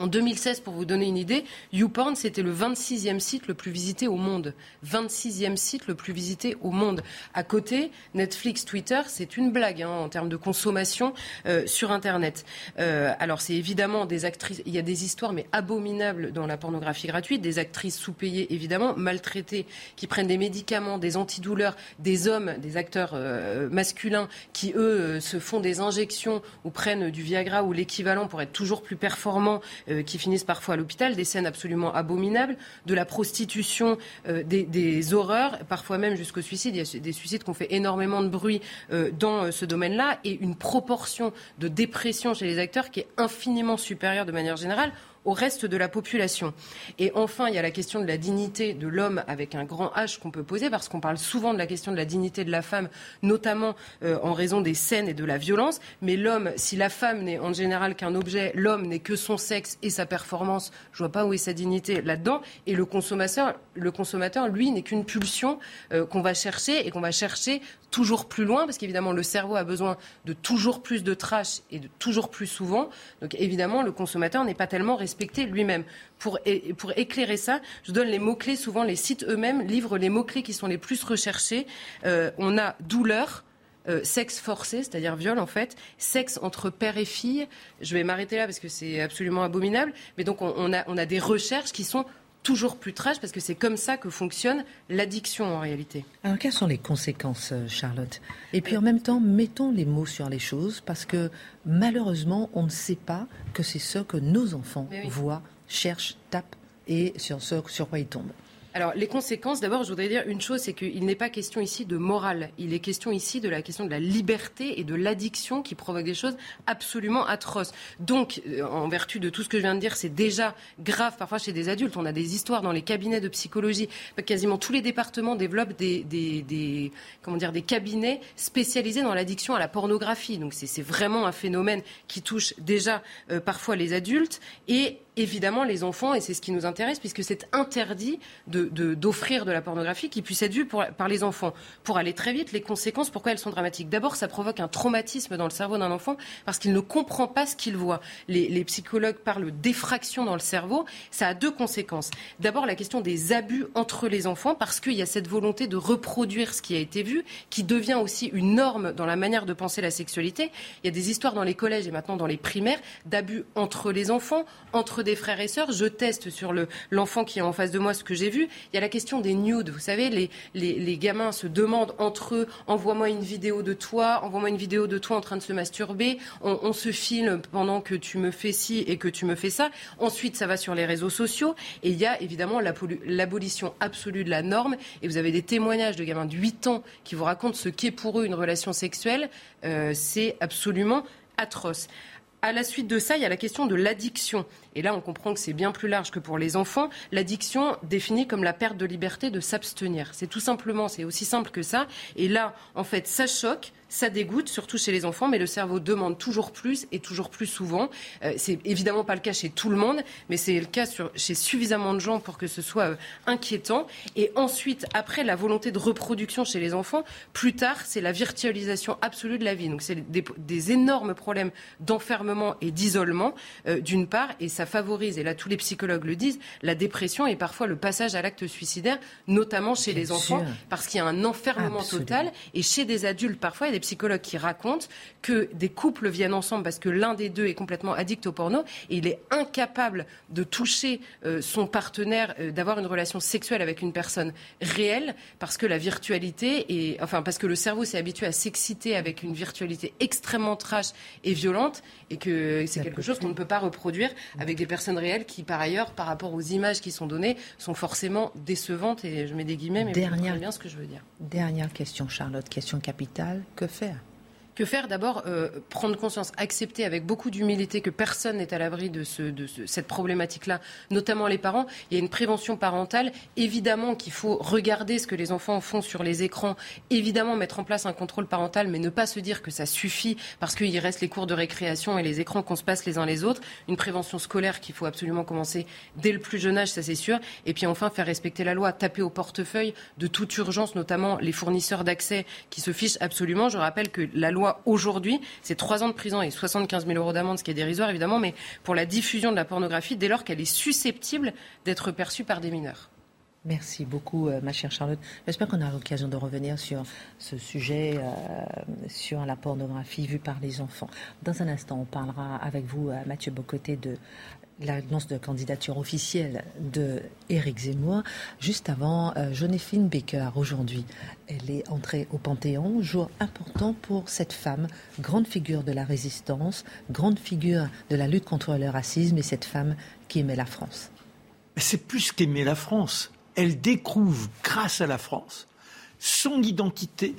en 2016, pour vous donner une idée, YouPorn, c'était le 26e site le plus visité au monde. 26e site le plus visité au monde. À côté, Netflix, Twitter, c'est une blague hein, en termes de consommation euh, sur Internet. Euh, alors, c'est évidemment des actrices, il y a des histoires, mais abominables dans la pornographie gratuite, des actrices sous-payées, évidemment, maltraitées, qui prennent des médicaments, des antidouleurs, des hommes, des acteurs euh, masculins, qui, eux, se font des injections ou prennent du Viagra ou l'équivalent pour être toujours plus performants euh, qui finissent parfois à l'hôpital, des scènes absolument abominables, de la prostitution, euh, des, horreurs, parfois même jusqu'au suicide. Il y a des suicides qui ont fait énormément de bruit euh, dans ce domaine-là et une proportion de dépression chez les acteurs qui est infiniment supérieure de manière générale au reste de la population. Et enfin, il y a la question de la dignité de l'homme avec un grand H qu'on peut poser, parce qu'on parle souvent de la question de la dignité de la femme, notamment euh, en raison des scènes et de la violence. Mais l'homme, si la femme n'est en général qu'un objet, l'homme n'est que son sexe et sa performance, je vois pas où est sa dignité là-dedans. Et le consommateur, le consommateur lui, n'est qu'une pulsion euh, qu'on va chercher et qu'on va chercher toujours plus loin, parce qu'évidemment, le cerveau a besoin de toujours plus de trash et de toujours plus souvent. Donc évidemment, le consommateur n'est pas tellement respecté lui-même. Pour, pour éclairer ça, je donne les mots-clés. Souvent, les sites eux-mêmes livrent les mots-clés qui sont les plus recherchés. Euh, on a douleur. Euh, sexe forcé, c'est-à-dire viol en fait, sexe entre père et fille. Je vais m'arrêter là parce que c'est absolument abominable. Mais donc on, a, on a des recherches qui sont toujours plus trash parce que c'est comme ça que fonctionne l'addiction en réalité. Alors quelles sont les conséquences, euh, Charlotte? Et puis en même temps, mettons les mots sur les choses parce que malheureusement, on ne sait pas que c'est ce que nos enfants voient, cherchent, tapent et sur ce sur quoi ils tombent. Alors, les conséquences, d'abord, je voudrais dire une chose, c'est qu'il n'est pas question ici de morale. Il est question ici de la question de la liberté et de l'addiction qui provoque des choses absolument atroces. Donc, euh, en vertu de tout ce que je viens de dire, c'est déjà grave parfois chez des adultes. On a des histoires dans les cabinets de psychologie. Quasiment tous les départements développent des, comment dire, des cabinets spécialisés dans l'addiction à la pornographie. Donc, c'est vraiment un phénomène qui touche déjà euh, parfois les adultes et évidemment les enfants, et c'est ce qui nous intéresse, puisque c'est interdit d'offrir de, de, la pornographie qui puisse être vue par les enfants. Pour aller très vite, les conséquences, pourquoi elles sont dramatiques D'abord, ça provoque un traumatisme dans le cerveau d'un enfant parce qu'il ne comprend pas ce qu'il voit. Les, les, psychologues parlent d'effraction dans le cerveau. Ça a deux conséquences. D'abord, la question des abus entre les enfants, parce qu'il y a cette volonté de reproduire ce qui a été vu, qui devient aussi une norme dans la manière de penser la sexualité. Il y a des histoires dans les collèges et maintenant dans les primaires d'abus entre les enfants, entre des frères et sœurs. Je teste sur l'enfant qui est en face de moi ce que j'ai vu. Il y a la question des nudes. Vous savez, les, gamins se demandent entre eux envoie-moi une vidéo de toi, envoie-moi une vidéo de toi en train de se masturber. On, se filme pendant que tu me fais ci et que tu me fais ça. Ensuite, ça va sur les réseaux sociaux. Et il y a évidemment l'abolition absolue de la norme. Et vous avez des témoignages de gamins de 8 ans qui vous racontent ce qu'est pour eux une relation sexuelle. Euh, C'est absolument atroce. À la suite de ça, il y a la question de l'addiction. Et là, on comprend que c'est bien plus large que pour les enfants. L'addiction définie comme la perte de liberté de s'abstenir. C'est tout simplement, c'est aussi simple que ça. Et là, en fait, ça choque, ça dégoûte, surtout chez les enfants, mais le cerveau demande toujours plus et toujours plus souvent. Euh, c'est évidemment pas le cas chez tout le monde, mais c'est le cas sur, chez suffisamment de gens pour que ce soit euh, inquiétant. Et ensuite, après la volonté de reproduction chez les enfants, plus tard, c'est la virtualisation absolue de la vie. Donc c'est des, des, énormes problèmes d'enfermement et d'isolement, euh, d'une part, et ça favorise, et là tous les psychologues le disent, la dépression et parfois le passage à l'acte suicidaire, notamment chez Bien les enfants, parce qu'il y a un enfermement Absolument. total. Et chez des adultes, parfois, il y a des psychologues qui racontent que des couples viennent ensemble parce que l'un des deux est complètement addict au porno et il est incapable de toucher euh, son partenaire, euh, d'avoir une relation sexuelle avec une personne réelle parce que la virtualité est, enfin, parce que le cerveau s'est habitué à s'exciter avec une virtualité extrêmement trash et violente et que c'est quelque chose qu'on ne peut pas reproduire avec des personnes réelles qui, par ailleurs, par rapport aux images qui sont données, sont forcément décevantes et je mets des guillemets, mais dernière, vous bien ce que je veux dire. Dernière question, Charlotte, question capitale. Que faire que faire D'abord, euh, prendre conscience, accepter avec beaucoup d'humilité que personne n'est à l'abri de, ce, de ce, cette problématique-là, notamment les parents. Il y a une prévention parentale. Évidemment qu'il faut regarder ce que les enfants font sur les écrans. Évidemment, mettre en place un contrôle parental, mais ne pas se dire que ça suffit parce qu'il reste les cours de récréation et les écrans qu'on se passe les uns les autres. Une prévention scolaire qu'il faut absolument commencer dès le plus jeune âge, ça c'est sûr. Et puis enfin, faire respecter la loi, taper au portefeuille de toute urgence, notamment les fournisseurs d'accès qui se fichent absolument. Je rappelle que la loi aujourd'hui, c'est trois ans de prison et 75 000 euros d'amende, ce qui est dérisoire évidemment, mais pour la diffusion de la pornographie dès lors qu'elle est susceptible d'être perçue par des mineurs. Merci beaucoup, euh, ma chère Charlotte. J'espère qu'on a l'occasion de revenir sur ce sujet, euh, sur la pornographie vue par les enfants. Dans un instant, on parlera avec vous, euh, Mathieu Bocoté, de l'annonce de candidature officielle de Éric Zemmour. Juste avant, euh, Joséphine Baker, aujourd'hui, elle est entrée au Panthéon, jour important pour cette femme, grande figure de la résistance, grande figure de la lutte contre le racisme et cette femme qui aimait la France. C'est plus qu'aimer la France. Elle découvre, grâce à la France, son identité.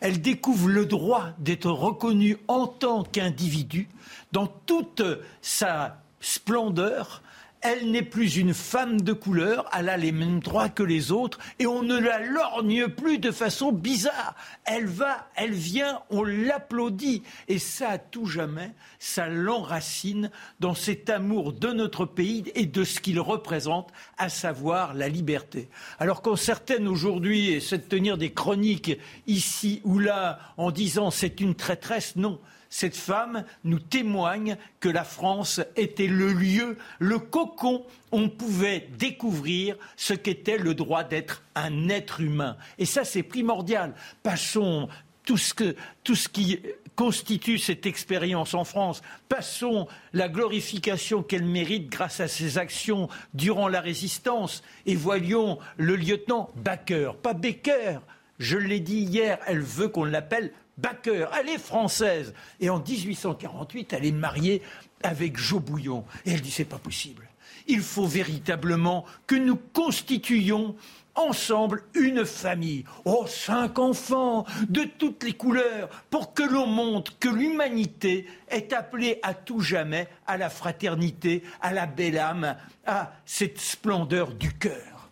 Elle découvre le droit d'être reconnue en tant qu'individu dans toute sa splendeur, elle n'est plus une femme de couleur, elle a les mêmes droits que les autres et on ne la lorgne plus de façon bizarre. Elle va, elle vient, on l'applaudit et ça à tout jamais, ça l'enracine dans cet amour de notre pays et de ce qu'il représente, à savoir la liberté. Alors quand certaines aujourd'hui essaient de tenir des chroniques ici ou là en disant c'est une traîtresse, non cette femme nous témoigne que la France était le lieu, le cocon où on pouvait découvrir ce qu'était le droit d'être un être humain. Et ça, c'est primordial. Passons tout ce, tout ce qui constitue cette expérience en France. Passons la glorification qu'elle mérite grâce à ses actions durant la résistance et voyons le lieutenant Baker, pas Baker. Je l'ai dit hier, elle veut qu'on l'appelle Baker. Elle est française. Et en 1848, elle est mariée avec Jo Bouillon. Et elle dit c'est pas possible. Il faut véritablement que nous constituions ensemble une famille. Oh, cinq enfants de toutes les couleurs pour que l'on montre que l'humanité est appelée à tout jamais à la fraternité, à la belle âme, à cette splendeur du cœur.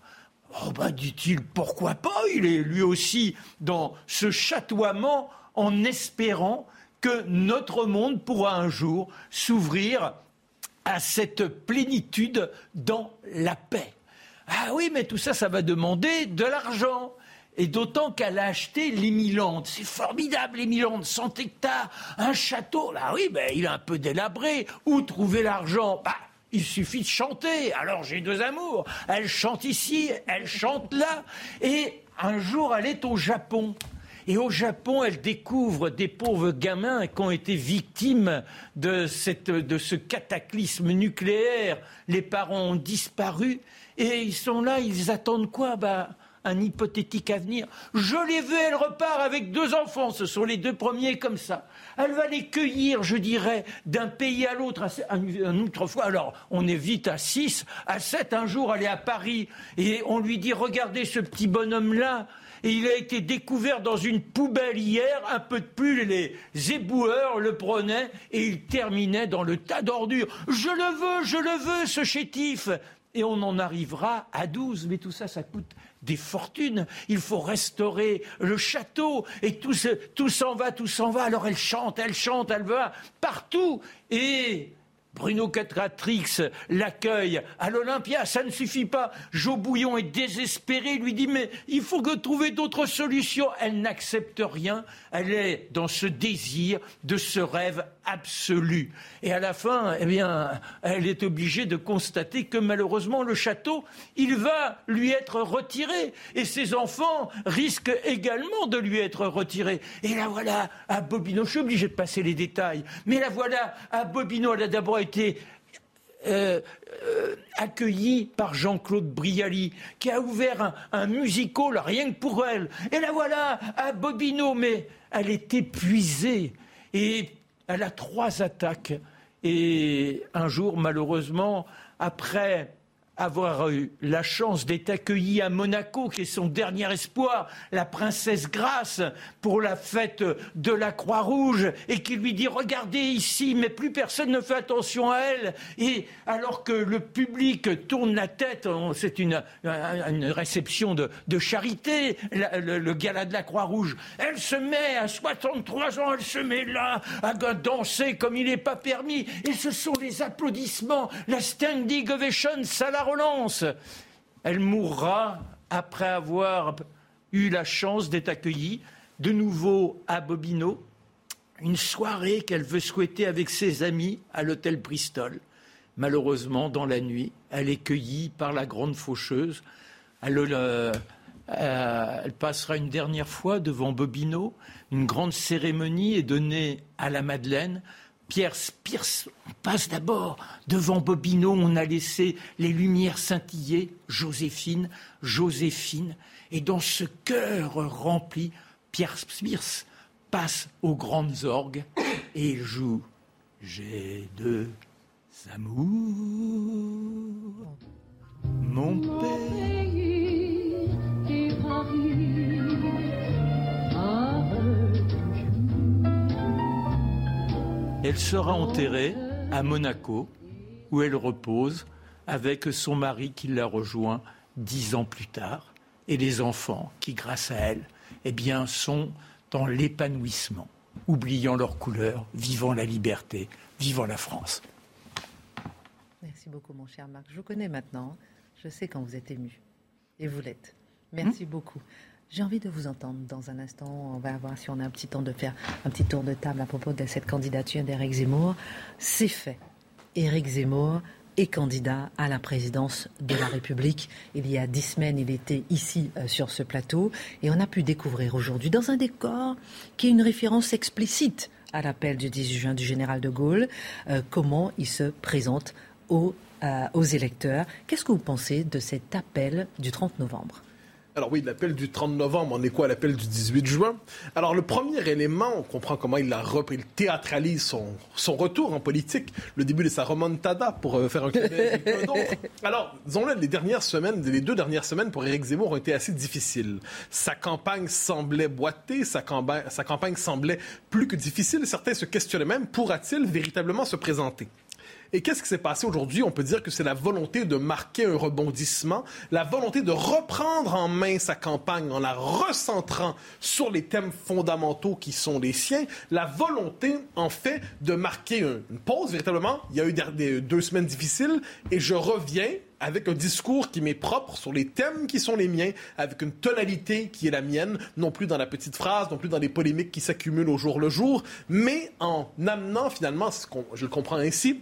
Oh ben, dit-il, pourquoi pas? Il est lui aussi dans ce chatoiement en espérant que notre monde pourra un jour s'ouvrir à cette plénitude dans la paix. Ah oui, mais tout ça, ça va demander de l'argent. Et d'autant qu'elle a acheté l'Emiland. C'est formidable, l'Emiland, 100 hectares, un château. Là, oui, ben, il est un peu délabré. Où trouver l'argent? Bah, il suffit de chanter. Alors j'ai deux amours. Elle chante ici, elle chante là. Et un jour, elle est au Japon. Et au Japon, elle découvre des pauvres gamins qui ont été victimes de, cette, de ce cataclysme nucléaire. Les parents ont disparu et ils sont là, ils attendent quoi? Bah, un hypothétique avenir. Je l'ai vue, elle repart avec deux enfants, ce sont les deux premiers comme ça. Elle va les cueillir, je dirais, d'un pays à l'autre, autre fois. Alors, on est vite à 6, à 7, un jour, elle est à Paris, et on lui dit, regardez ce petit bonhomme-là, et il a été découvert dans une poubelle hier, un peu de plus, les éboueurs le prenaient et il terminait dans le tas d'ordures. Je le veux, je le veux, ce chétif et on en arrivera à 12. Mais tout ça, ça coûte des fortunes. Il faut restaurer le château et tout, tout s'en va, tout s'en va. Alors elle chante, elle chante, elle va partout. Et Bruno Catratrix l'accueille à l'Olympia, ça ne suffit pas. Jo Bouillon est désespéré, lui dit mais il faut que trouver d'autres solutions. Elle n'accepte rien, elle est dans ce désir de ce rêve absolu. Et à la fin, eh bien, elle est obligée de constater que malheureusement le château, il va lui être retiré et ses enfants risquent également de lui être retirés. Et la voilà à Bobino, je suis obligé de passer les détails, mais la voilà à Bobino, elle a d'abord euh, euh, accueillie par Jean-Claude Brialy, qui a ouvert un, un musical rien que pour elle. Et la voilà à Bobino, mais elle est épuisée. Et elle a trois attaques. Et un jour, malheureusement, après avoir eu la chance d'être accueillie à Monaco, qui est son dernier espoir, la princesse Grace, pour la fête de la Croix-Rouge, et qui lui dit Regardez ici, mais plus personne ne fait attention à elle. Et alors que le public tourne la tête, c'est une, réception de, charité, le, gala de la Croix-Rouge, elle se met à 63 ans, elle se met là à danser comme il n'est pas permis. Et ce sont les applaudissements, la standing ovation, la Elle mourra après avoir eu la chance d'être accueillie de nouveau à Bobino, une soirée qu'elle veut souhaiter avec ses amis à l'hôtel Bristol. Malheureusement, dans la nuit, elle est cueillie par la grande faucheuse. Elle, euh, elle, passera une dernière fois devant Bobino. Une grande cérémonie est donnée à la Madeleine Pierre Pierce, passe d'abord devant Bobino, on a laissé les lumières scintiller, Joséphine, Joséphine, et dans ce cœur rempli, Pierre Pierce passe aux grandes orgues et joue J'ai deux amours, mon pays et Paris. Elle sera enterrée à Monaco, où elle repose avec son mari qui l'a rejoint dix ans plus tard, et les enfants qui, grâce à elle, eh bien, sont dans l'épanouissement, oubliant leurs couleurs, vivant la liberté, vivant la France. Merci beaucoup, mon cher Marc. Je vous connais maintenant. Je sais quand vous êtes ému. Et vous l'êtes. Merci hmm beaucoup. J'ai envie de vous entendre dans un instant. On va voir si on a un petit temps de faire un petit tour de table à propos de cette candidature d'Éric Zemmour. C'est fait. Éric Zemmour est candidat à la présidence de la République. Il y a dix semaines, il était ici euh, sur ce plateau et on a pu découvrir aujourd'hui, dans un décor qui est une référence explicite à l'appel du 18 juin du général de Gaulle, euh, comment il se présente euh, aux électeurs. Qu'est-ce que vous pensez de cet appel du 30 novembre? Alors oui, l'appel du 30 novembre, on est quoi l'appel du 18 juin? Alors le premier élément, on comprend comment il a repris, il théâtralise son, son retour en politique, le début de sa remontada pour euh, faire un Alors, disons-le, les dernières semaines, les deux dernières semaines pour Éric Zemmour ont été assez difficiles. Sa campagne semblait boiter, sa sa campagne semblait plus que difficile. Certains se questionnaient même, pourra-t-il véritablement se présenter? Et qu'est-ce qui s'est passé aujourd'hui? On peut dire que c'est la volonté de marquer un rebondissement, la volonté de reprendre en main sa campagne en la recentrant sur les thèmes fondamentaux qui sont les siens, la volonté, en fait, de marquer une pause véritablement. Il y a eu deux semaines difficiles et je reviens avec un discours qui m'est propre sur les thèmes qui sont les miens, avec une tonalité qui est la mienne, non plus dans la petite phrase, non plus dans les polémiques qui s'accumulent au jour le jour, mais en amenant finalement, je le comprends ainsi,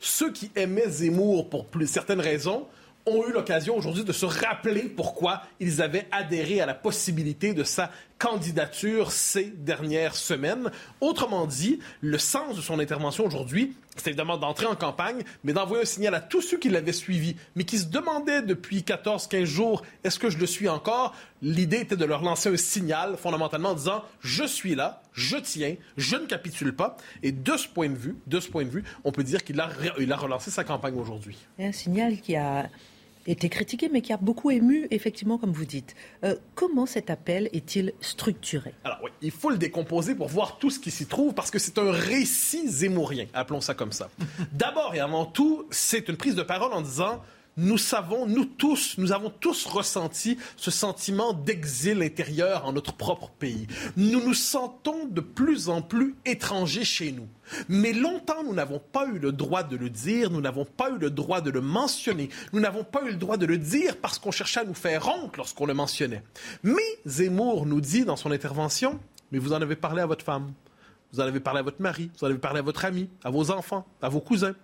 ceux qui aimaient Zemmour pour plus, certaines raisons ont eu l'occasion aujourd'hui de se rappeler pourquoi ils avaient adhéré à la possibilité de sa candidature ces dernières semaines. Autrement dit, le sens de son intervention aujourd'hui, c'est évidemment d'entrer en campagne, mais d'envoyer un signal à tous ceux qui l'avaient suivi, mais qui se demandaient depuis 14-15 jours, est-ce que je le suis encore? L'idée était de leur lancer un signal fondamentalement en disant, je suis là, je tiens, je ne capitule pas. Et de ce point de vue, de ce point de vue, on peut dire qu'il a, a relancé sa campagne aujourd'hui. Un signal qui a été critiqué, mais qui a beaucoup ému, effectivement, comme vous dites. Euh, comment cet appel est-il structuré? Alors oui, il faut le décomposer pour voir tout ce qui s'y trouve, parce que c'est un récit zémourien, appelons ça comme ça. *laughs* D'abord et avant tout, c'est une prise de parole en disant nous savons, nous tous, nous avons tous ressenti ce sentiment d'exil intérieur en notre propre pays. Nous nous sentons de plus en plus étrangers chez nous. Mais longtemps, nous n'avons pas eu le droit de le dire, nous n'avons pas eu le droit de le mentionner, nous n'avons pas eu le droit de le dire parce qu'on cherchait à nous faire honte lorsqu'on le mentionnait. Mais Zemmour nous dit dans son intervention, mais vous en avez parlé à votre femme, vous en avez parlé à votre mari, vous en avez parlé à votre ami, à vos enfants, à vos cousins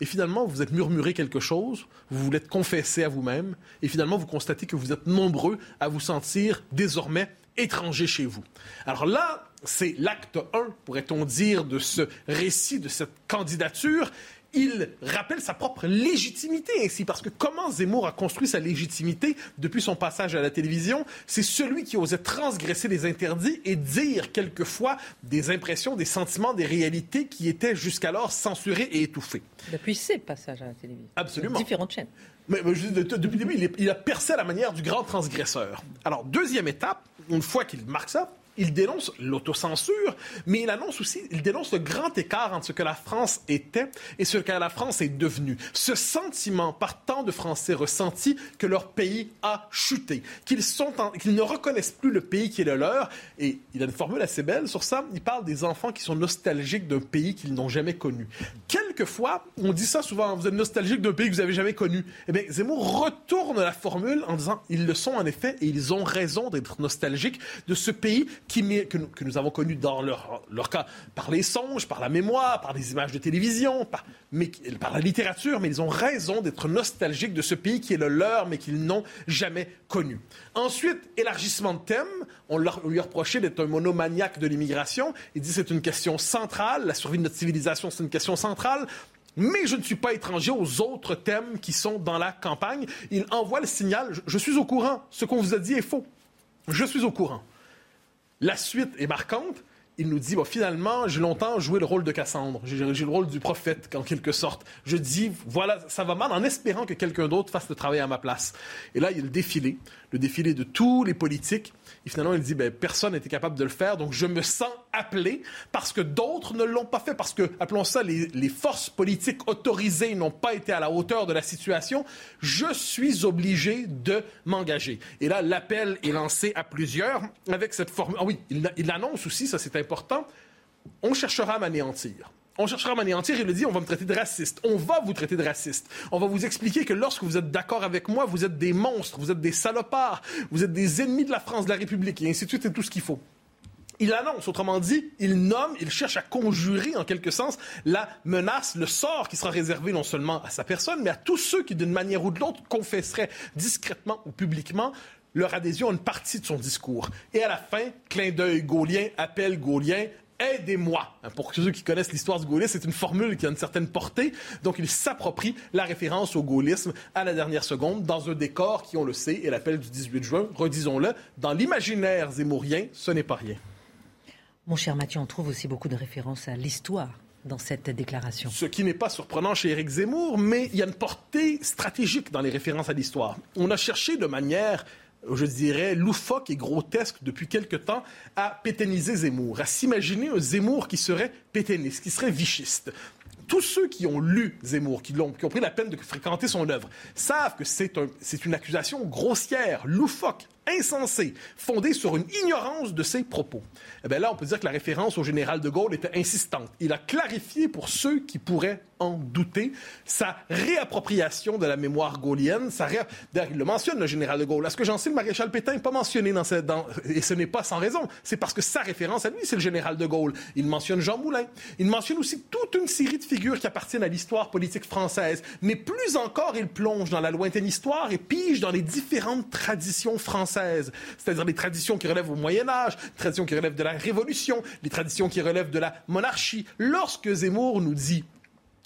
et finalement, vous êtes murmuré quelque chose, vous voulez confessé à vous-même, et finalement, vous constatez que vous êtes nombreux à vous sentir désormais étrangers chez vous. Alors là, c'est l'acte 1, pourrait-on dire, de ce récit, de cette candidature, il rappelle sa propre légitimité ainsi, parce que comment Zemmour a construit sa légitimité depuis son passage à la télévision, c'est celui qui osait transgresser les interdits et dire quelquefois des impressions, des sentiments, des réalités qui étaient jusqu'alors censurées et étouffées. Depuis ses passages à la télévision. Absolument. Différentes chaînes. Mais, mais je dis, depuis le début, il, il a percé à la manière du grand transgresseur. Alors, deuxième étape, une fois qu'il marque ça, il dénonce l'autocensure, mais il annonce aussi, il dénonce le grand écart entre ce que la France était et ce que la France est devenue. Ce sentiment par tant de Français ressenti que leur pays a chuté, qu'ils ne reconnaissent plus le pays qui est le leur. Et il a une formule assez belle sur ça. Il parle des enfants qui sont nostalgiques d'un pays qu'ils n'ont jamais connu. Quelquefois, on dit ça souvent, vous êtes nostalgique d'un pays que vous n'avez jamais connu. Eh bien, Zemmour retourne la formule en disant, ils le sont en effet et ils ont raison d'être nostalgiques de ce pays que, nous, avons connu dans leur, cas par les songes, par la mémoire, par les images de télévision, mais, par la littérature, mais ils ont raison d'être nostalgiques de ce pays qui est le leur, mais qu'ils n'ont jamais connu. Ensuite, élargissement de thème. On, lui reprochait d'être un monomaniaque de l'immigration. Il dit c'est une question centrale. La survie de notre civilisation, c'est une question centrale. Mais je ne suis pas étranger aux autres thèmes qui sont dans la campagne. Il envoie le signal, je, suis au courant, ce qu'on vous a dit est faux. Je suis au courant. La suite est marquante. Il nous dit, finalement, j'ai longtemps joué le rôle de Cassandre. J'ai le rôle du prophète, en quelque sorte. Je dis, voilà, ça va mal en espérant que quelqu'un d'autre fasse le travail à ma place. Et là, il y défilé, le défilé de tous les politiques. Et finalement, il dit, ben, personne n'était capable de le faire, donc je me sens appelé parce que d'autres ne l'ont pas fait, parce que, appelons ça, les, forces politiques autorisées n'ont pas été à la hauteur de la situation. Je suis obligé de m'engager. Et là, l'appel est lancé à plusieurs avec cette forme. Ah oui, il, il annonce aussi, ça c'est important, on cherchera à m'anéantir. On cherchera à m'anéantir. Il le dit, on va me traiter de raciste. On va vous traiter de raciste. On va vous expliquer que lorsque vous êtes d'accord avec moi, vous êtes des monstres, vous êtes des salopards, vous êtes des ennemis de la France, de la République, et ainsi de suite, et tout ce qu'il faut. Il annonce, autrement dit, il nomme, il cherche à conjurer en quelque sens la menace, le sort qui sera réservé non seulement à sa personne, mais à tous ceux qui, d'une manière ou de l'autre, confesseraient discrètement ou publiquement leur adhésion à une partie de son discours. Et à la fin, clin d'œil gaulien, appel gaulien, aidez-moi. Pour ceux qui connaissent l'histoire du gaullisme, c'est une formule qui a une certaine portée. Donc, il s'approprie la référence au gaullisme à la dernière seconde dans un décor qui, on le sait, est l'appel du 18 juin. Redisons-le, dans l'imaginaire zémourien, ce n'est pas rien. Mon cher Mathieu, on trouve aussi beaucoup de références à l'histoire dans cette déclaration. Ce qui n'est pas surprenant chez Éric Zemmour, mais il y a une portée stratégique dans les références à l'histoire. On a cherché de manière je dirais, loufoque et grotesque depuis quelque temps à pétaniser Zemmour, à s'imaginer un Zemmour qui serait pétainiste, qui serait vichiste. Tous ceux qui ont lu Zemmour, qui, ont, pris la peine de fréquenter son œuvre, savent que c'est un, une accusation grossière, loufoque, insensée, fondée sur une ignorance de ses propos. Eh bien là, on peut dire que la référence au général de Gaulle était insistante. Il a clarifié pour ceux qui pourraient en douter, sa réappropriation de la mémoire gaulienne. Sa D'ailleurs, il le mentionne, le général de Gaulle. Est-ce que j'en sais, le maréchal Pétain? N'est pas mentionné dans cette... Dans... Et ce n'est pas sans raison. C'est parce que sa référence à lui, c'est le général de Gaulle. Il mentionne Jean Moulin. Il mentionne aussi toute une série de figures qui appartiennent à l'histoire politique française. Mais plus encore, il plonge dans la lointaine histoire et pige dans les différentes traditions françaises. C'est-à-dire les traditions qui relèvent au Moyen Âge, les traditions qui relèvent de la Révolution, les traditions qui relèvent de la monarchie. Lorsque Zemmour nous dit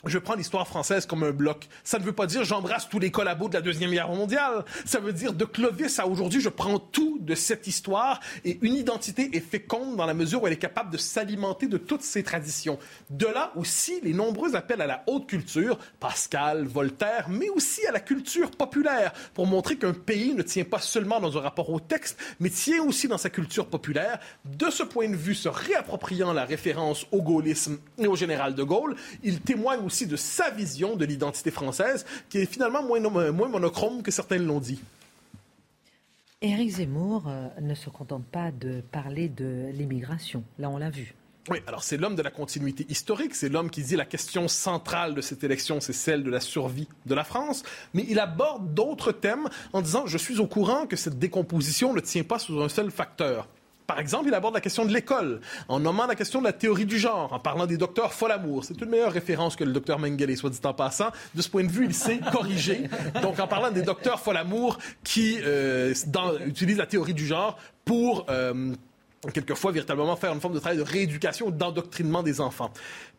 je prends l'histoire française comme un bloc. Ça ne veut pas dire j'embrasse tous les collabos de la Deuxième Guerre mondiale. Ça veut dire de Clovis à aujourd'hui, je prends tout de cette histoire et une identité est féconde dans la mesure où elle est capable de s'alimenter de toutes ces traditions. De là aussi les nombreux appels à la haute culture, Pascal, Voltaire, mais aussi à la culture populaire pour montrer qu'un pays ne tient pas seulement dans un rapport au texte, mais tient aussi dans sa culture populaire. De ce point de vue, se réappropriant la référence au gaullisme et au général de Gaulle, il témoigne aussi de sa vision de l'identité française, qui est finalement moins, moins monochrome que certains l'ont dit. Éric Zemmour euh, ne se contente pas de parler de l'immigration. Là, on l'a vu. Oui, alors c'est l'homme de la continuité historique, c'est l'homme qui dit la question centrale de cette élection, c'est celle de la survie de la France, mais il aborde d'autres thèmes en disant je suis au courant que cette décomposition ne tient pas sur un seul facteur. Par exemple, il aborde la question de l'école, en nommant la question de la théorie du genre, en parlant des docteurs Folamour. C'est une meilleure référence que le docteur Mengele, soit dit en passant. De ce point de vue, il s'est *laughs* corrigé. Donc, en parlant des docteurs Folamour qui euh, utilisent la théorie du genre pour... Euh, quelquefois véritablement faire une forme de travail de rééducation ou d'endoctrinement des enfants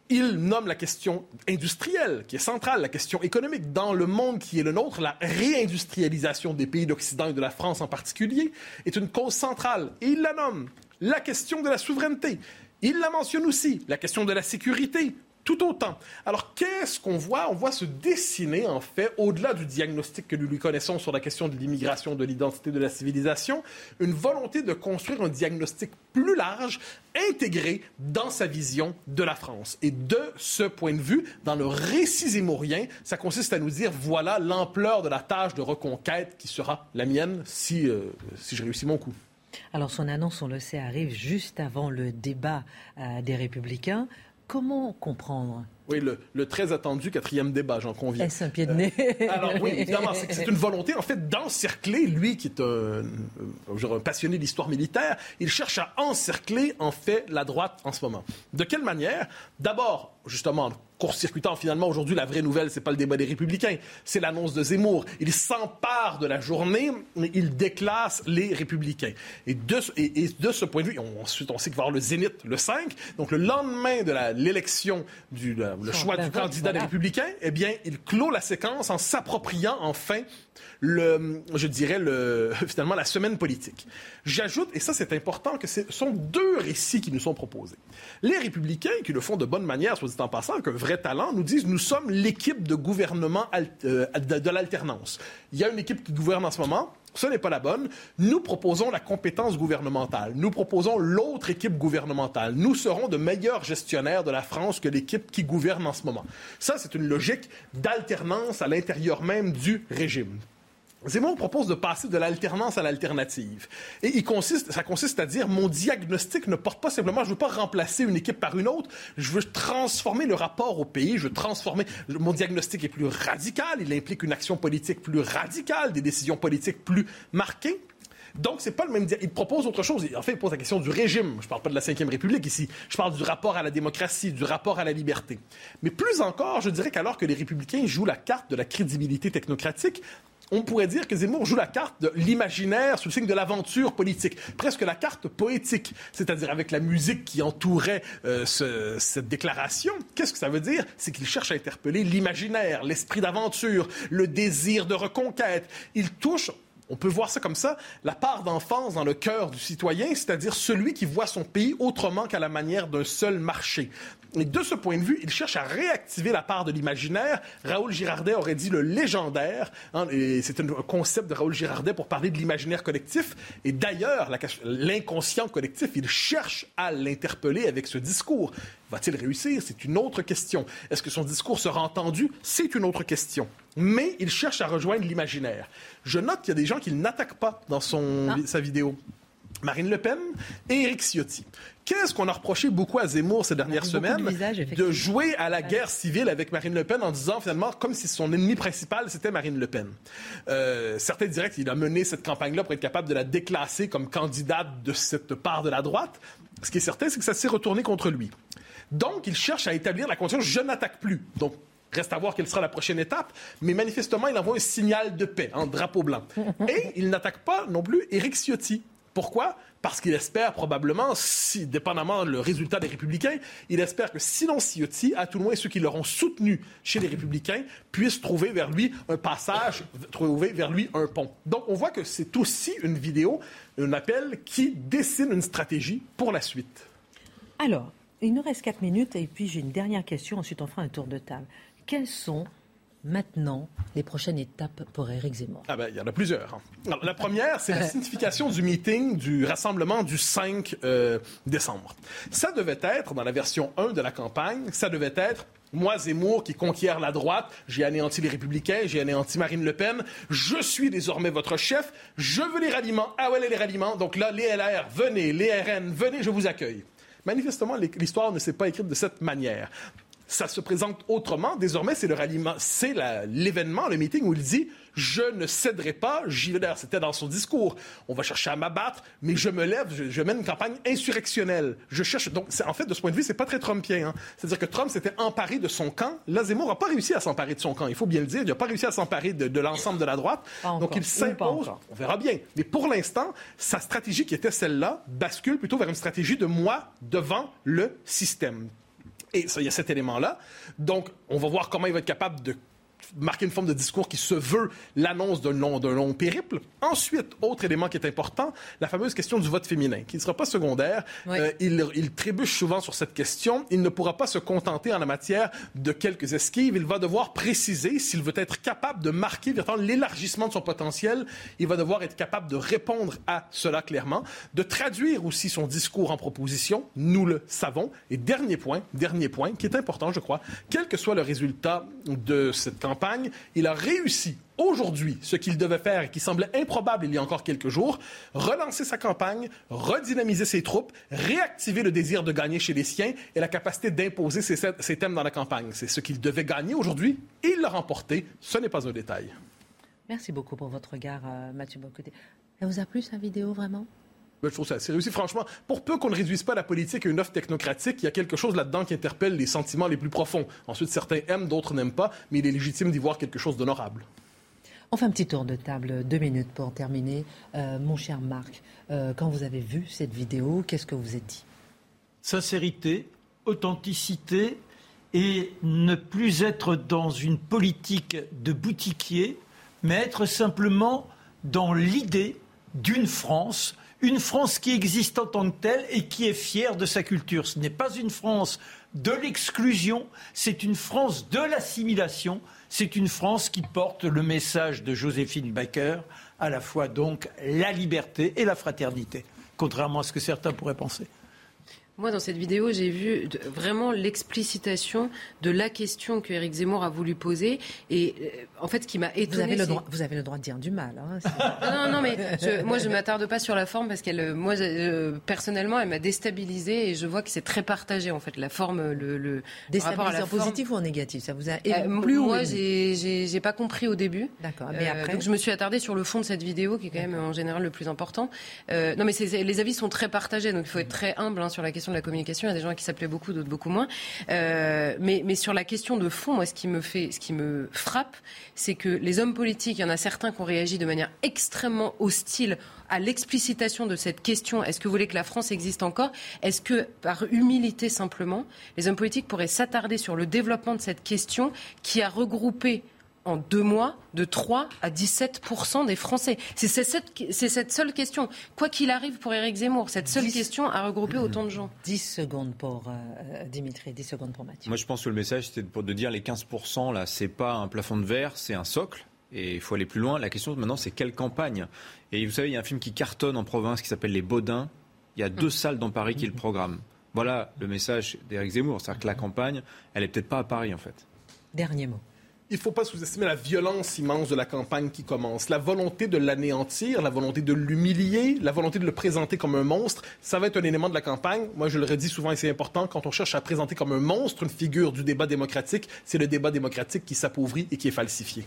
il nomme la question industrielle, qui est centrale, la question économique. Dans le monde qui est le nôtre, la réindustrialisation des pays d'Occident et de la France en particulier est une cause centrale. Et il la nomme la question de la souveraineté. Il la mentionne aussi, la question de la sécurité, tout autant. Alors, qu'est-ce qu'on voit? On voit se dessiner, en fait, au-delà du diagnostic que nous lui connaissons sur la question de l'immigration, de l'identité de la civilisation, une volonté de construire un diagnostic plus large, intégré dans sa vision de la France. Et de ce point de vue, dans le récit zémourien, ça consiste à nous dire, voilà l'ampleur de la tâche de reconquête qui sera la mienne si, euh, si je réussis mon coup. Alors son annonce, on le sait, arrive juste avant le débat euh, des républicains. Comment comprendre oui, le, très attendu quatrième débat, j'en conviens. Est-ce un pied de nez euh, Alors oui, évidemment, c'est une volonté, en fait, d'encercler, lui qui est un, un passionné d'histoire militaire, il cherche à encercler, en fait, la droite en ce moment. De quelle manière? D'abord, justement, court-circuitant finalement aujourd'hui la vraie nouvelle, c'est pas le débat des républicains, c'est l'annonce de Zemmour. Il s'empare de la journée, mais il déclasse les républicains. Et de, et, de ce point de vue, ensuite on sait qu'il va y avoir le zénith le 5, donc le lendemain de l'élection du le choix du candidat des républicains, eh bien, il clôt la séquence en s'appropriant enfin le, je dirais, le, *laughs* finalement, la semaine politique. J'ajoute, et ça c'est important, que ce sont deux récits qui nous sont proposés. Les républicains, qui le font de bonne manière, soit dit en passant, avec un vrai talent, nous disent nous sommes l'équipe de gouvernement euh, de l'alternance. Il y a une équipe qui gouverne en ce moment, ce n'est pas la bonne. Nous proposons la compétence gouvernementale. Nous proposons l'autre équipe gouvernementale. Nous serons de meilleurs gestionnaires de la France que l'équipe qui gouverne en ce moment. Ça, c'est une logique d'alternance à l'intérieur même du régime. Zemmour propose de passer de l'alternance à l'alternative. Et ça consiste à dire mon diagnostic ne porte pas simplement, je ne veux pas remplacer une équipe par une autre, je veux transformer le rapport au pays, je veux transformer. Mon diagnostic est plus radical, il implique une action politique plus radicale, des décisions politiques plus marquées. Donc, c'est pas le même. Il propose autre chose. En fait, il pose la question du régime. Je parle pas de la Ve République ici. Je parle du rapport à la démocratie, du rapport à la liberté. Mais plus encore, je dirais qu'alors que les républicains jouent la carte de la crédibilité technocratique, on pourrait dire que Zemmour joue la carte de l'imaginaire sous le signe de l'aventure politique, presque la carte poétique, c'est-à-dire avec la musique qui entourait euh, cette déclaration. Qu'est-ce que ça veut dire? C'est qu'il cherche à interpeller l'imaginaire, l'esprit d'aventure, le désir de reconquête. Il touche on peut voir ça comme ça, la part d'enfance dans le cœur du citoyen, c'est-à-dire celui qui voit son pays autrement qu'à la manière d'un seul marché. Et de ce point de vue, il cherche à réactiver la part de l'imaginaire. Raoul Girardet aurait dit le légendaire. Hein, c'est un concept de Raoul Girardet pour parler de l'imaginaire collectif. Et d'ailleurs, l'inconscient collectif, il cherche à l'interpeller avec ce discours. Va-t-il réussir? C'est une autre question. Est-ce que son discours sera entendu? C'est une autre question. Mais il cherche à rejoindre l'imaginaire. Je note qu'il y a des gens qui n'attaquent pas dans son, ah. sa vidéo. Marine Le Pen et Éric Ciotti. Qu'est-ce qu'on a reproché beaucoup à Zemmour ces dernières semaines? de, jouer à la guerre civile avec Marine Le Pen en disant finalement comme si son ennemi principal c'était Marine Le Pen. Euh, certains diraient qu'il a mené cette campagne-là pour être capable de la déclasser comme candidate de cette part de la droite. Ce qui est certain, c'est que ça s'est retourné contre lui. Donc, il cherche à établir la condition je n'attaque plus. Donc, Reste à voir quelle sera la prochaine étape, mais manifestement, il envoie un signal de paix, un drapeau blanc. *laughs* Et il n'attaque pas non plus Éric Ciotti. Pourquoi? Parce qu'il espère probablement, si, dépendamment le résultat des Républicains, il espère que sinon Ciotti, à tout le moins ceux qui l'auront soutenu chez les Républicains, puissent trouver vers lui un passage, trouver vers lui un pont. Donc on voit que c'est aussi une vidéo, un appel qui dessine une stratégie pour la suite. Alors, il nous reste quatre minutes et puis j'ai une dernière question, ensuite on fera un tour de table. Quelles sont maintenant les prochaines étapes pour Éric Zemmour ah ben, Il y en a plusieurs. La *laughs* première, c'est la signification du meeting, du rassemblement du 5 euh, décembre. Ça devait être, dans la version 1 de la campagne, ça devait être moi, Zemmour, qui conquiert la droite, j'ai anéanti les Républicains, j'ai anéanti Marine Le Pen, je suis désormais votre chef, je veux les ralliements. Ah ouais, les ralliements. Donc là, les LR, venez, les RN, venez, je vous accueille. Manifestement, l'histoire ne s'est pas écrite de cette manière ça se présente autrement. Désormais, c'est le ralliement, c'est l'événement, le meeting où il dit je ne céderai pas. D'ailleurs, c'était dans son discours. On va chercher à m'abattre, mais je me lève. Je, mène une campagne insurrectionnelle. Je cherche. Donc, en fait, de ce point de vue, c'est pas très Trumpien. Hein. C'est-à-dire que Trump s'était emparé de son camp. Là, Zemmour n'a pas réussi à s'emparer de son camp. Il faut bien le dire. Il n'a pas réussi à s'emparer de, l'ensemble de la droite. Donc, il s'impose. On verra bien. Mais pour l'instant, sa stratégie qui était celle-là bascule plutôt vers une stratégie de moi devant le système. Et il y a cet élément-là. Donc, on va voir comment il va être capable de marquer une forme de discours qui se veut l'annonce d'un long, long périple. Ensuite, autre élément qui est important, la fameuse question du vote féminin, qui ne sera pas secondaire. Euh, il, il, trébuche souvent sur cette question. Il ne pourra pas se contenter en la matière de quelques esquives. Il va devoir préciser s'il veut être capable de marquer l'élargissement de son potentiel. Il va devoir être capable de répondre à cela clairement, de traduire aussi son discours en proposition. Nous le savons. Et dernier point, dernier point, qui est important, je crois, quel que soit le résultat de cette campagne, il a réussi aujourd'hui ce qu'il devait faire et qui semblait improbable il y a encore quelques jours, relancer sa campagne, redynamiser ses troupes, réactiver le désir de gagner chez les siens et la capacité d'imposer ses, thèmes dans la campagne. C'est ce qu'il devait gagner aujourd'hui et il l'a remporté. Ce n'est pas un détail. Merci beaucoup pour votre regard, euh, Mathieu Bocoté. Elle vous a plu sa vidéo vraiment? Je trouve ça assez réussi. Franchement, pour peu qu'on ne réduise pas la politique à une offre technocratique, il y a quelque chose là-dedans qui interpelle les sentiments les plus profonds. Ensuite, certains aiment, d'autres n'aiment pas, mais il est légitime d'y voir quelque chose d'honorable. On fait un petit tour de table, deux minutes pour terminer. Euh, mon cher Marc, euh, quand vous avez vu cette vidéo, qu'est-ce que vous êtes dit? Sincérité, authenticité et ne plus être dans une politique de boutiquier, mais être simplement dans l'idée d'une France une France qui existe en tant que telle et qui est fière de sa culture. Ce n'est pas une France de l'exclusion, c'est une France de l'assimilation, c'est une France qui porte le message de Joséphine Baker, à la fois donc la liberté et la fraternité, contrairement à ce que certains pourraient penser. Moi, dans cette vidéo, j'ai vu vraiment l'explicitation de la question que Éric Zemmour a voulu poser. Et euh, en fait, ce qui m'a étonné. Vous avez, le droit, vous avez le droit de dire du mal. Hein, *laughs* non, non, mais moi, je ne m'attarde pas sur la forme parce qu'elle, moi, euh, personnellement, elle m'a déstabilisée et je vois que c'est très partagé, en fait, la forme, le. le en positif ou en négatif? Ça vous a euh, plus Moi, j'ai pas compris au début. D'accord. Mais après. donc, je me suis attardée sur le fond de cette vidéo, qui est quand même en général le plus important. non, mais les avis sont très partagés, donc il faut être très humble hein, sur la question de la communication. Il y a des gens qui s'appelaient beaucoup, d'autres beaucoup moins. Euh, mais, sur la question de fond, moi, ce qui me fait, ce qui me frappe, c'est que les hommes politiques, il y en a certains qui ont réagi de manière extrêmement hostile à l'explicitation de cette question est-ce que vous voulez que la France existe encore? Est-ce que, par humilité simplement, les hommes politiques pourraient s'attarder sur le développement de cette question qui a regroupé en deux mois de 3 à 17% des Français. C'est cette, seule question. Quoi qu'il arrive pour Éric Zemmour, cette seule question a regroupé autant de gens. 10 secondes pour euh, Dimitri, 10 secondes pour Mathieu. Moi, je pense que le message, c'était de, de dire les 15 là, c'est pas un plafond de verre, c'est un socle. Et il faut aller plus loin. La question maintenant, c'est quelle campagne? Et vous savez, il y a un film qui cartonne en province qui s'appelle Les Baudins. Il y a deux mmh. salles dans Paris qui le programment. Voilà le message d'Éric Zemmour. C'est-à-dire que la campagne, elle est peut-être pas à Paris, en fait. Dernier mot. Il ne faut pas sous-estimer la violence immense de la campagne qui commence. La volonté de l'anéantir, la volonté de l'humilier, la volonté de le présenter comme un monstre, ça va être un élément de la campagne. Moi, je le redis souvent et c'est important, quand on cherche à présenter comme un monstre une figure du débat démocratique, c'est le débat démocratique qui s'appauvrit et qui est falsifié.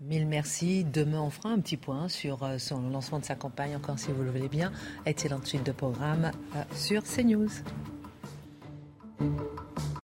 Mille merci. Demain, on fera un petit point sur euh, son lancement de sa campagne, encore si vous le voulez bien. Excellente suite de programme euh, sur CNews.